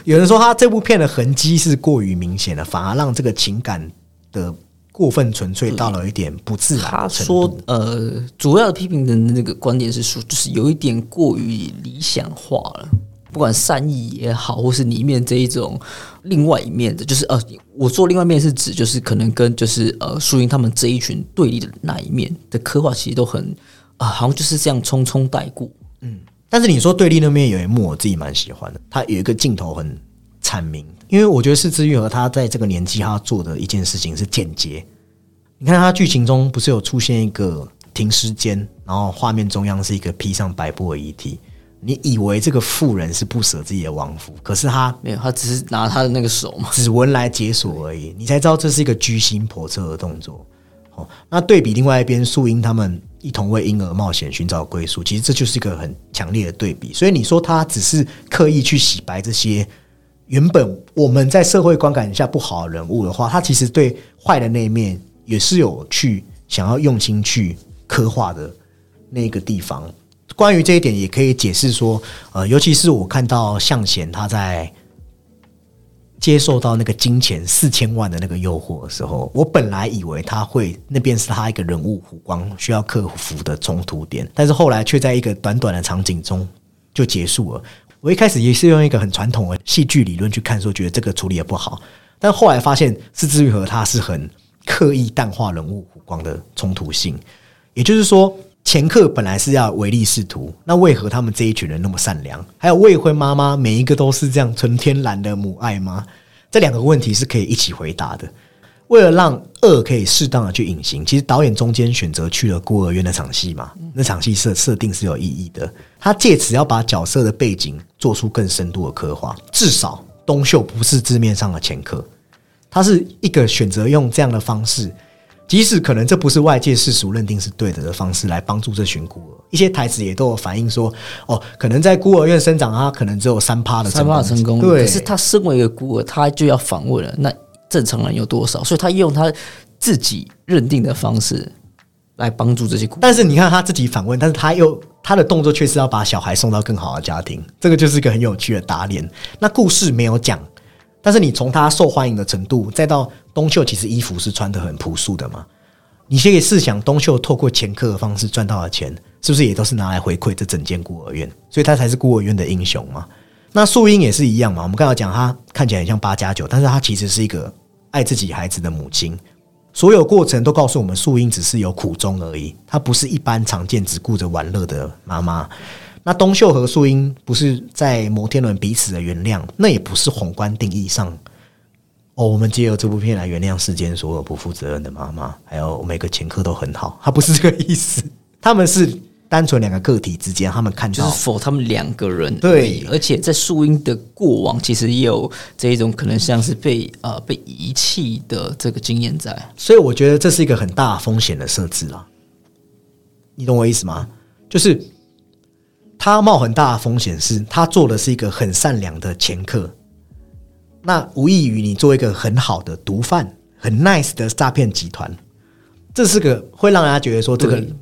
有人说她这部片的痕迹是过于明显的，反而让这个情感的过分纯粹到了一点不自然他说。，呃，主要的批评人的那个观点是说，就是有一点过于理想化了。不管善意也好，或是里面这一种另外一面的，就是呃，我说另外一面是指就是可能跟就是呃苏英他们这一群对立的那一面的刻画，其实都很啊、好像就是这样匆匆带过。嗯但是你说对立那面有一幕我自己蛮喜欢的，他有一个镜头很阐明，因为我觉得是之愈和他在这个年纪他做的一件事情是简洁。你看他剧情中不是有出现一个停尸间，然后画面中央是一个披上白布的遗体，你以为这个妇人是不舍自己的亡夫，可是他没有，他只是拿他的那个手嘛，指纹来解锁而已，你才知道这是一个居心叵测的动作。哦，那对比另外一边，素英他们一同为婴儿冒险寻找归宿，其实这就是一个很强烈的对比。所以你说他只是刻意去洗白这些原本我们在社会观感下不好的人物的话，他其实对坏的那一面也是有去想要用心去刻画的那个地方。关于这一点，也可以解释说，呃，尤其是我看到向贤他在接受到那个金钱四千万的那个诱惑的时候，我本来以为他会那边是他一个人物弧光需要克服的冲突点，但是后来却在一个短短的场景中就结束了。我一开始也是用一个很传统的戏剧理论去看，说觉得这个处理也不好，但后来发现是至于和他是很刻意淡化人物弧光的冲突性，也就是说。前客本来是要唯利是图，那为何他们这一群人那么善良？还有未婚妈妈，每一个都是这样纯天然的母爱吗？这两个问题是可以一起回答的。为了让恶可以适当的去隐形，其实导演中间选择去了孤儿院那场戏嘛，那场戏设设定是有意义的。他借此要把角色的背景做出更深度的刻画，至少东秀不是字面上的前科，他是一个选择用这样的方式，即使可能这不是外界世俗认定是对的的方式来帮助这群孤儿。一些台词也都有反映说，哦，可能在孤儿院生长，他可能只有三趴的三趴成功率。对，可是他身为一个孤儿，他就要访问了，那正常人有多少？所以他用他自己认定的方式来帮助这些。但是你看他自己反问，但是他又他的动作却是要把小孩送到更好的家庭，这个就是一个很有趣的打脸。那故事没有讲，但是你从他受欢迎的程度，再到东秀其实衣服是穿的很朴素的嘛，你可以试想东秀透过前客的方式赚到的钱，是不是也都是拿来回馈这整间孤儿院？所以他才是孤儿院的英雄嘛。那素英也是一样嘛，我们刚才讲他看起来很像八加九，但是他其实是一个爱自己孩子的母亲。所有过程都告诉我们，素英只是有苦衷而已，她不是一般常见只顾着玩乐的妈妈。那东秀和素英不是在摩天轮彼此的原谅，那也不是宏观定义上哦，我们借由这部片来原谅世间所有不负责任的妈妈，还有每个前科都很好，他不是这个意思，他们是单纯两个个体之间，他们看到就是否他们两个人对。而且在树荫的过往，其实也有这一种可能像是被呃被遗弃的这个经验在。所以我觉得这是一个很大风险的设置啊，你懂我意思吗？就是他冒很大的风险，是他做的是一个很善良的前客，那无异于你做一个很好的毒贩，很 nice 的诈骗集团，这是个会让人家觉得说这个对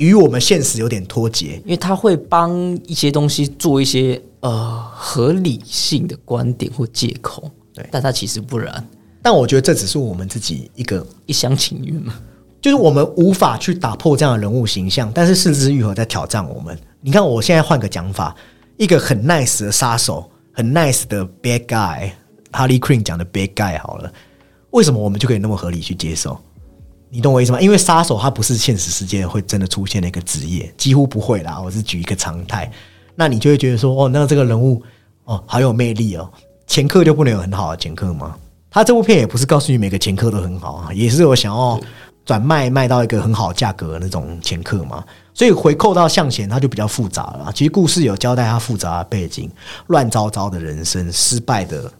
与我们现实有点脱节。因为他会帮一些东西做一些呃合理性的观点或借口，对但他其实不然，但我觉得这只是我们自己一个一厢情愿嘛。就是我们无法去打破这样的人物形象，但是四肢愈合在挑战我们。你看，我现在换个讲法，一个很 nice 的杀手，很 nice 的 bad guy，Harley Quinn 讲的 bad guy 好了，为什么我们就可以那么合理去接受？你懂我意思吗？因为杀手他不是现实世界会真的出现的一个职业，几乎不会啦。我是举一个常态，那你就会觉得说，哦，那这个人物哦好有魅力哦，前客就不能有很好的前客吗？他这部片也不是告诉你每个前客都很好啊，也是有想要转卖卖到一个很好价格的那种前客嘛。所以回扣到向前，他就比较复杂了。其实故事有交代他复杂的背景、乱糟糟的人生、失败的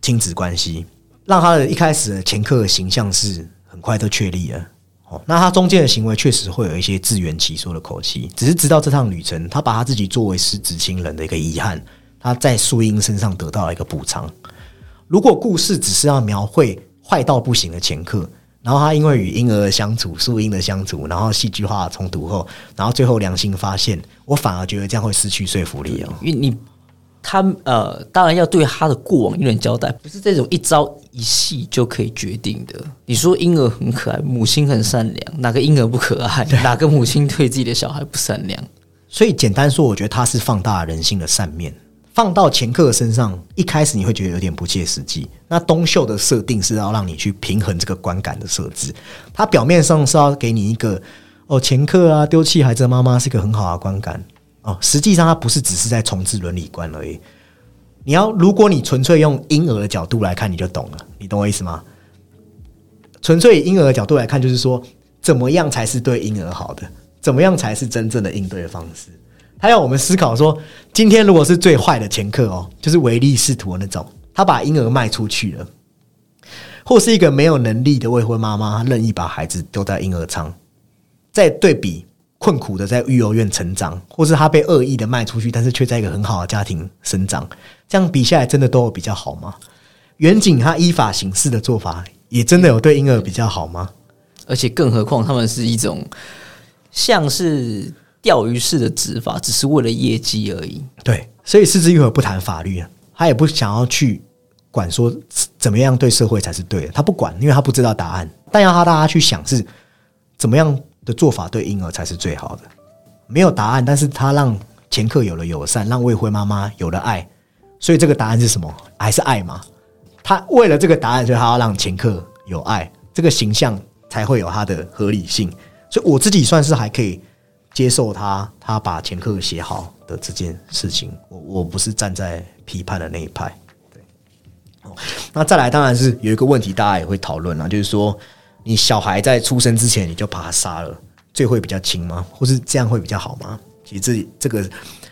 亲子关系，让他的一开始的前客的形象是很快就确立了。哦，那他中间的行为确实会有一些自圆其说的口气，只是直到这趟旅程，他把他自己作为失职亲人的一个遗憾，他在素英身上得到了一个补偿。如果故事只是要描绘坏到不行的前客，然后他因为与婴儿的相处、素英的相处，然后戏剧化冲突后，然后最后良心发现，我反而觉得这样会失去说服力哦。因为你他呃，当然要对他的过往有点交代，不是这种一朝一夕就可以决定的。你说婴儿很可爱，母亲很善良，哪个婴儿不可爱？哪个母亲对自己的小孩不善良？所以简单说，我觉得他是放大人性的善面，放到前客身上，一开始你会觉得有点不切实际。那东秀的设定是要让你去平衡这个观感的设置，他表面上是要给你一个哦前客啊丢弃孩子的妈妈是一个很好的观感哦，实际上它不是只是在重置伦理观而已。你要如果你纯粹用婴儿的角度来看，你就懂了，你懂我意思吗？纯粹以婴儿的角度来看，就是说怎么样才是对婴儿好的。怎么样才是真正的应对方式？他要我们思考说，今天如果是最坏的前客哦，就是唯利是图的那种，他把婴儿卖出去了，或是一个没有能力的未婚妈妈，任意把孩子丢在婴儿舱，再对比困苦的在育幼院成长，或是他被恶意的卖出去，但是却在一个很好的家庭生长，这样比下来，真的都有比较好吗？远景他依法行事的做法，也真的有对婴儿比较好吗？而且更何况他们是一种。像是钓鱼式的执法，只是为了业绩而已。对，所以四之愈合不谈法律啊，他也不想要去管说怎么样对社会才是对的，他不管，因为他不知道答案。但要他大家去想是怎么样的做法对婴儿才是最好的，没有答案。但是他让前客有了友善，让未婚妈妈有了爱，所以这个答案是什么？还是爱吗？他为了这个答案，所以他要让前客有爱，这个形象才会有它的合理性。所以我自己算是还可以接受他，他把前客写好的这件事情，我我不是站在批判的那一派。对，那再来当然是有一个问题，大家也会讨论啊，就是说你小孩在出生之前你就把他杀了，罪会比较轻吗？或是这样会比较好吗？其实这这个，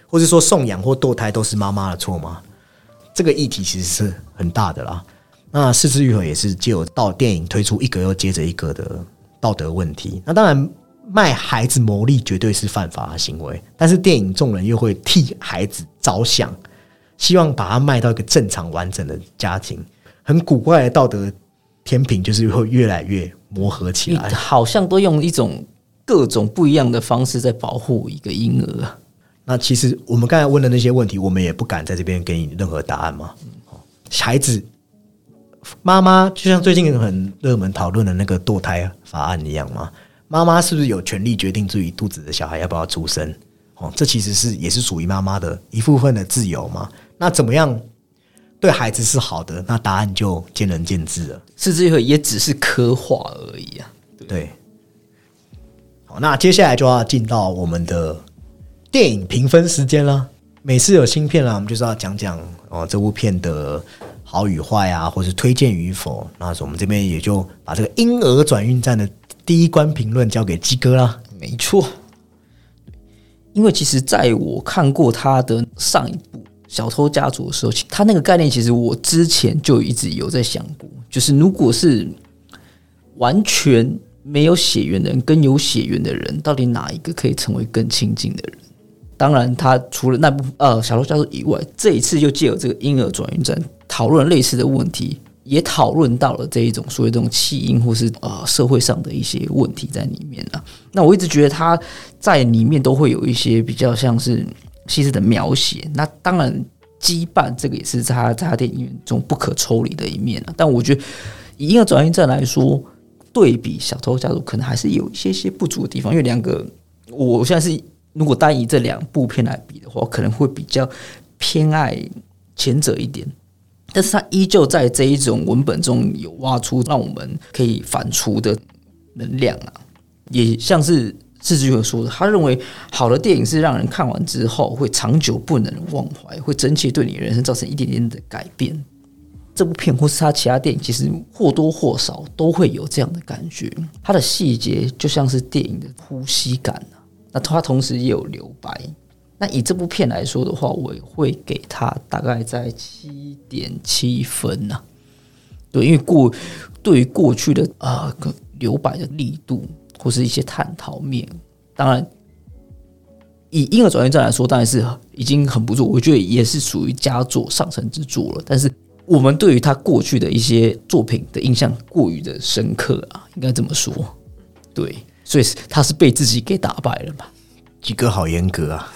或是说送养或堕胎都是妈妈的错吗？这个议题其实是很大的啦。那四肢愈合也是借由到电影推出一个又接着一个的。道德问题，那当然卖孩子牟利绝对是犯法的行为，但是电影众人又会替孩子着想，希望把他卖到一个正常完整的家庭，很古怪的道德天平就是会越来越磨合起来，好像都用一种各种不一样的方式在保护一个婴儿。那其实我们刚才问的那些问题，我们也不敢在这边给你任何答案嘛。孩子。妈妈就像最近很热门讨论的那个堕胎法案一样嘛？妈妈是不是有权利决定自己肚子的小孩要不要出生？哦，这其实是也是属于妈妈的一部分的自由嘛？那怎么样对孩子是好的？那答案就见仁见智了。是这个也只是刻画而已啊。对。好，那接下来就要进到我们的电影评分时间了。每次有新片了，我们就是要讲讲哦这部片的。好与坏啊，或是推荐与否，那我们这边也就把这个婴儿转运站的第一关评论交给鸡哥啦。没错，因为其实在我看过他的上一部《小偷家族》的时候，他那个概念其实我之前就一直有在想过，就是如果是完全没有血缘的人跟有血缘的人，到底哪一个可以成为更亲近的人？当然，他除了那部呃小偷家族以外，这一次又借有这个婴儿转运站讨论类似的问题，也讨论到了这一种所谓这种弃婴或是呃社会上的一些问题在里面啊。那我一直觉得他在里面都会有一些比较像是细致的描写。那当然，羁绊这个也是他在他电影中不可抽离的一面啊。但我觉得以婴儿转运站来说，对比小偷家族，可能还是有一些些不足的地方，因为两个我现在是。如果单以这两部片来比的话，可能会比较偏爱前者一点，但是他依旧在这一种文本中有挖出让我们可以反刍的能量啊，也像是志志有说的，他认为好的电影是让人看完之后会长久不能忘怀，会真切对你人生造成一点点的改变。这部片或是他其他电影，其实或多或少都会有这样的感觉，它的细节就像是电影的呼吸感。那它同时也有留白。那以这部片来说的话，我也会给它大概在七点七分呐。对，因为过对于过去的啊留白的力度或是一些探讨面，当然以婴儿转运站来说，当然是已经很不错。我觉得也是属于佳作上乘之作了。但是我们对于他过去的一些作品的印象过于的深刻啊，应该这么说。对，所以他是被自己给打败了吧？几哥好严格啊！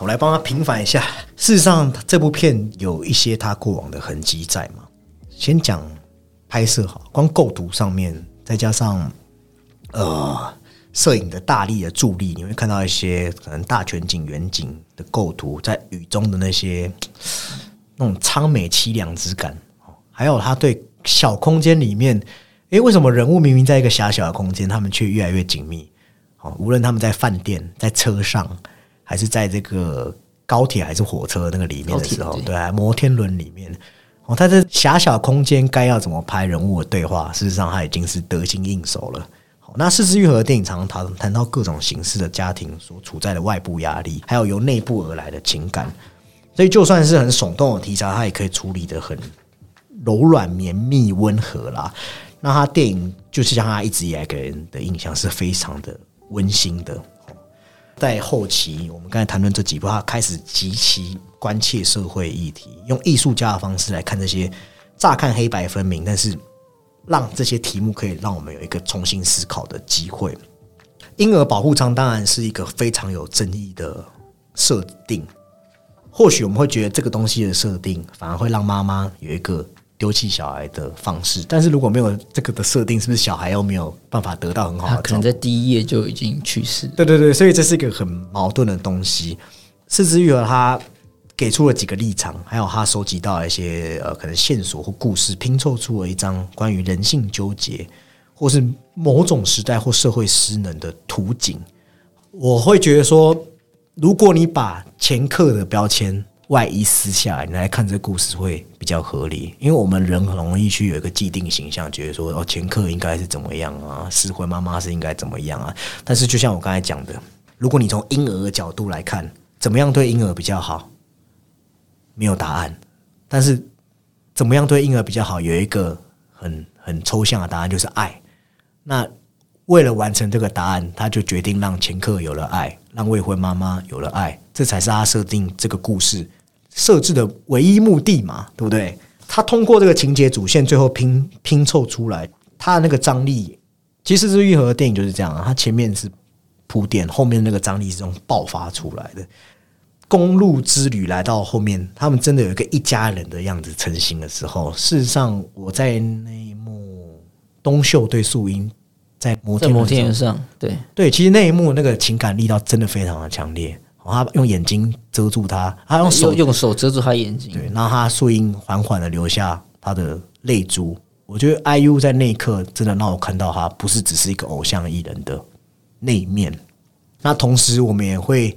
我来帮他平反一下。事实上，这部片有一些他过往的痕迹在嘛。先讲拍摄好，光构图上面，再加上呃摄影的大力的助力，你会看到一些可能大全景、远景的构图，在雨中的那些 那种苍美凄凉之感，还有他对小空间里面，诶，为什么人物明明在一个狭小的空间，他们却越来越紧密？哦，无论他们在饭店、在车上，还是在这个高铁还是火车那个里面的时候，对啊，摩天轮里面，哦，他这狭小空间该要怎么拍人物的对话，事实上他已经是得心应手了。那四肢愈合的电影常常谈谈到各种形式的家庭所处在的外部压力，还有由内部而来的情感，所以就算是很耸动的题材，他也可以处理的很柔软、绵密、温和啦。那他电影就是像他一直以来给人的印象是非常的。温馨的，在后期，我们刚才谈论这几部，他开始极其关切社会议题，用艺术家的方式来看这些乍看黑白分明，但是让这些题目可以让我们有一个重新思考的机会。婴儿保护舱当然是一个非常有争议的设定，或许我们会觉得这个东西的设定反而会让妈妈有一个。丢弃小孩的方式，但是如果没有这个的设定，是不是小孩又没有办法得到很好的？可能在第一页就已经去世。对对对，所以这是一个很矛盾的东西。四之愈合他给出了几个立场，还有他收集到一些呃可能线索或故事，拼凑出了一张关于人性纠结，或是某种时代或社会失能的图景。我会觉得说，如果你把前客的标签。外衣撕下来，你来看这故事会比较合理，因为我们人很容易去有一个既定形象，觉得说哦前客应该是怎么样啊，失婚妈妈是应该怎么样啊。但是就像我刚才讲的，如果你从婴儿的角度来看，怎么样对婴儿比较好，没有答案。但是怎么样对婴儿比较好，有一个很很抽象的答案，就是爱。那为了完成这个答案，他就决定让前客有了爱，让未婚妈妈有了爱，这才是他设定这个故事。设置的唯一目的嘛，对不对？他通过这个情节主线，最后拼拼凑出来，他的那个张力，其实是愈合的电影就是这样啊。他前面是铺垫，后面那个张力是这种爆发出来的。公路之旅来到后面，他们真的有一个一家人的样子成型的时候，事实上我在那一幕东秀对素英在摩天上，对对，其实那一幕那个情感力道真的非常的强烈。他用眼睛遮住他，他用手用手遮住他眼睛，对，然后他素英缓缓的流下他的泪珠。我觉得 IU 在那一刻真的让我看到他不是只是一个偶像艺人的那一面。那同时，我们也会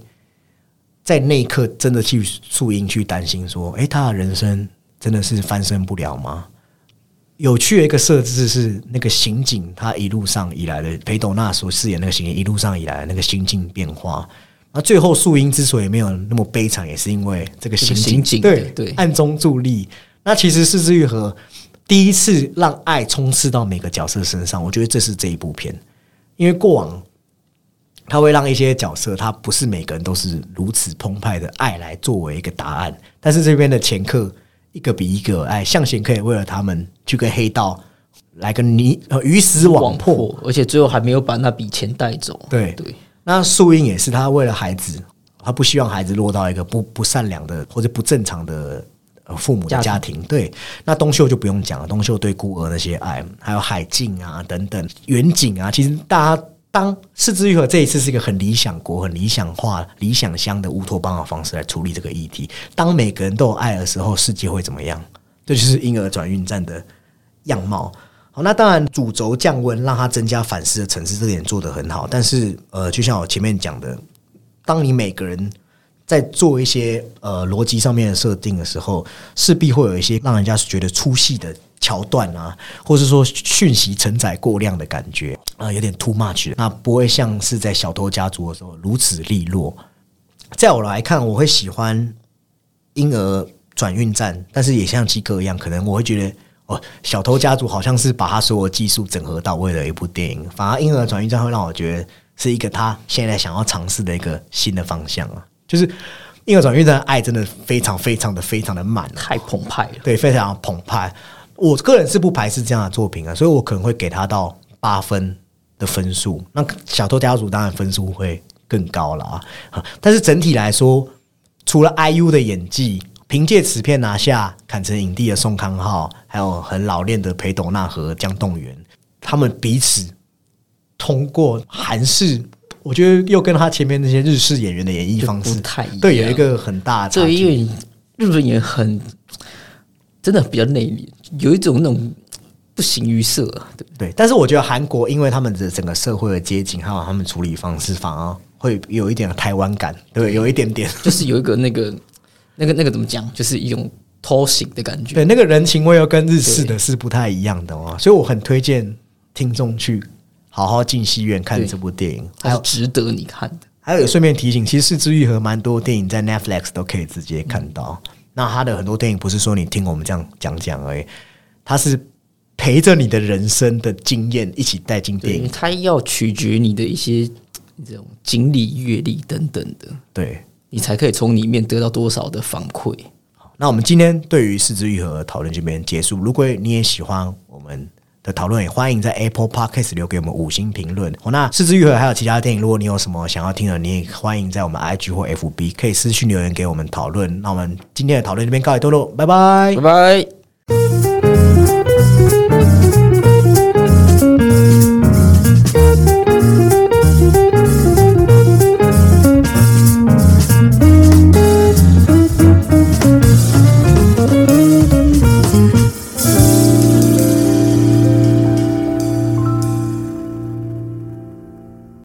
在那一刻真的去树荫去担心说：，哎，他的人生真的是翻身不了吗？有趣的一个设置是，那个刑警他一路上以来的裴斗娜所饰演那个刑警一路上以来的那个心境变化。那最后素英之所以没有那么悲惨，也是因为这个刑警对对暗中助力。那其实四之愈合第一次让爱冲刺到每个角色身上，我觉得这是这一部片，因为过往他会让一些角色，他不是每个人都是如此澎湃的爱来作为一个答案，但是这边的前客一个比一个爱，向贤可以为了他们去跟黑道来个你鱼死网破，而且最后还没有把那笔钱带走。对对。那素英也是，他为了孩子，他不希望孩子落到一个不不善良的或者不正常的父母的家庭。对，那东秀就不用讲了，东秀对孤儿那些爱，还有海静啊等等远景啊，其实大家当四之愈合这一次是一个很理想国、很理想化、理想乡的乌托邦的方式来处理这个议题。当每个人都有爱的时候，世界会怎么样？这就是婴儿转运站的样貌。好那当然，主轴降温，让它增加反思的层次，这点做得很好。但是，呃，就像我前面讲的，当你每个人在做一些呃逻辑上面的设定的时候，势必会有一些让人家觉得粗细的桥段啊，或是说讯息承载过量的感觉啊，有点 too much。那不会像是在小偷家族的时候如此利落。在我来看，我会喜欢婴儿转运站，但是也像基哥一样，可能我会觉得。哦，小偷家族好像是把他所有技术整合到位的一部电影，反而婴儿转运站会让我觉得是一个他现在想要尝试的一个新的方向啊。就是婴儿转运站的爱真的非常非常的非常的满，太澎湃了。对，非常澎湃。我个人是不排斥这样的作品啊，所以我可能会给他到八分的分数。那小偷家族当然分数会更高了啊，啊但是整体来说，除了 IU 的演技，凭借此片拿下坎城影帝的宋康昊，还有很老练的裴斗娜和江栋元，他们彼此通过韩式，我觉得又跟他前面那些日式演员的演绎方式不太一样对，有一个很大的差这。因为日本也很真的比较内敛，有一种那种不形于色啊，对对，但是我觉得韩国因为他们的整个社会的街景，还有他们处理方式，反而会有一点台湾感，对，有一点点。就是有一个那个那个那个怎么讲，就是一种偷形的感觉。对，那个人情味又跟日式的是不太一样的哦，所以我很推荐听众去好好进戏院看对这部电影。还有，值得你看的。还有顺便提醒，其实四之愈合蛮多电影在 Netflix 都可以直接看到。那他的很多电影不是说你听我们这样讲讲而已，他是陪着你的人生的经验一起带进电，影。他要取决你的一些这种经历、阅历等等的，对，你才可以从里面得到多少的反馈。那我们今天对于四肢愈合讨论这边结束。如果你也喜欢我们的讨论，也欢迎在 Apple Podcast 留给我们五星评论。哦，那四之愈合还有其他电影，如果你有什么想要听的，你也欢迎在我们 IG 或 FB 可以私讯留言给我们讨论。那我们今天的讨论这边告一段落，拜拜拜。拜。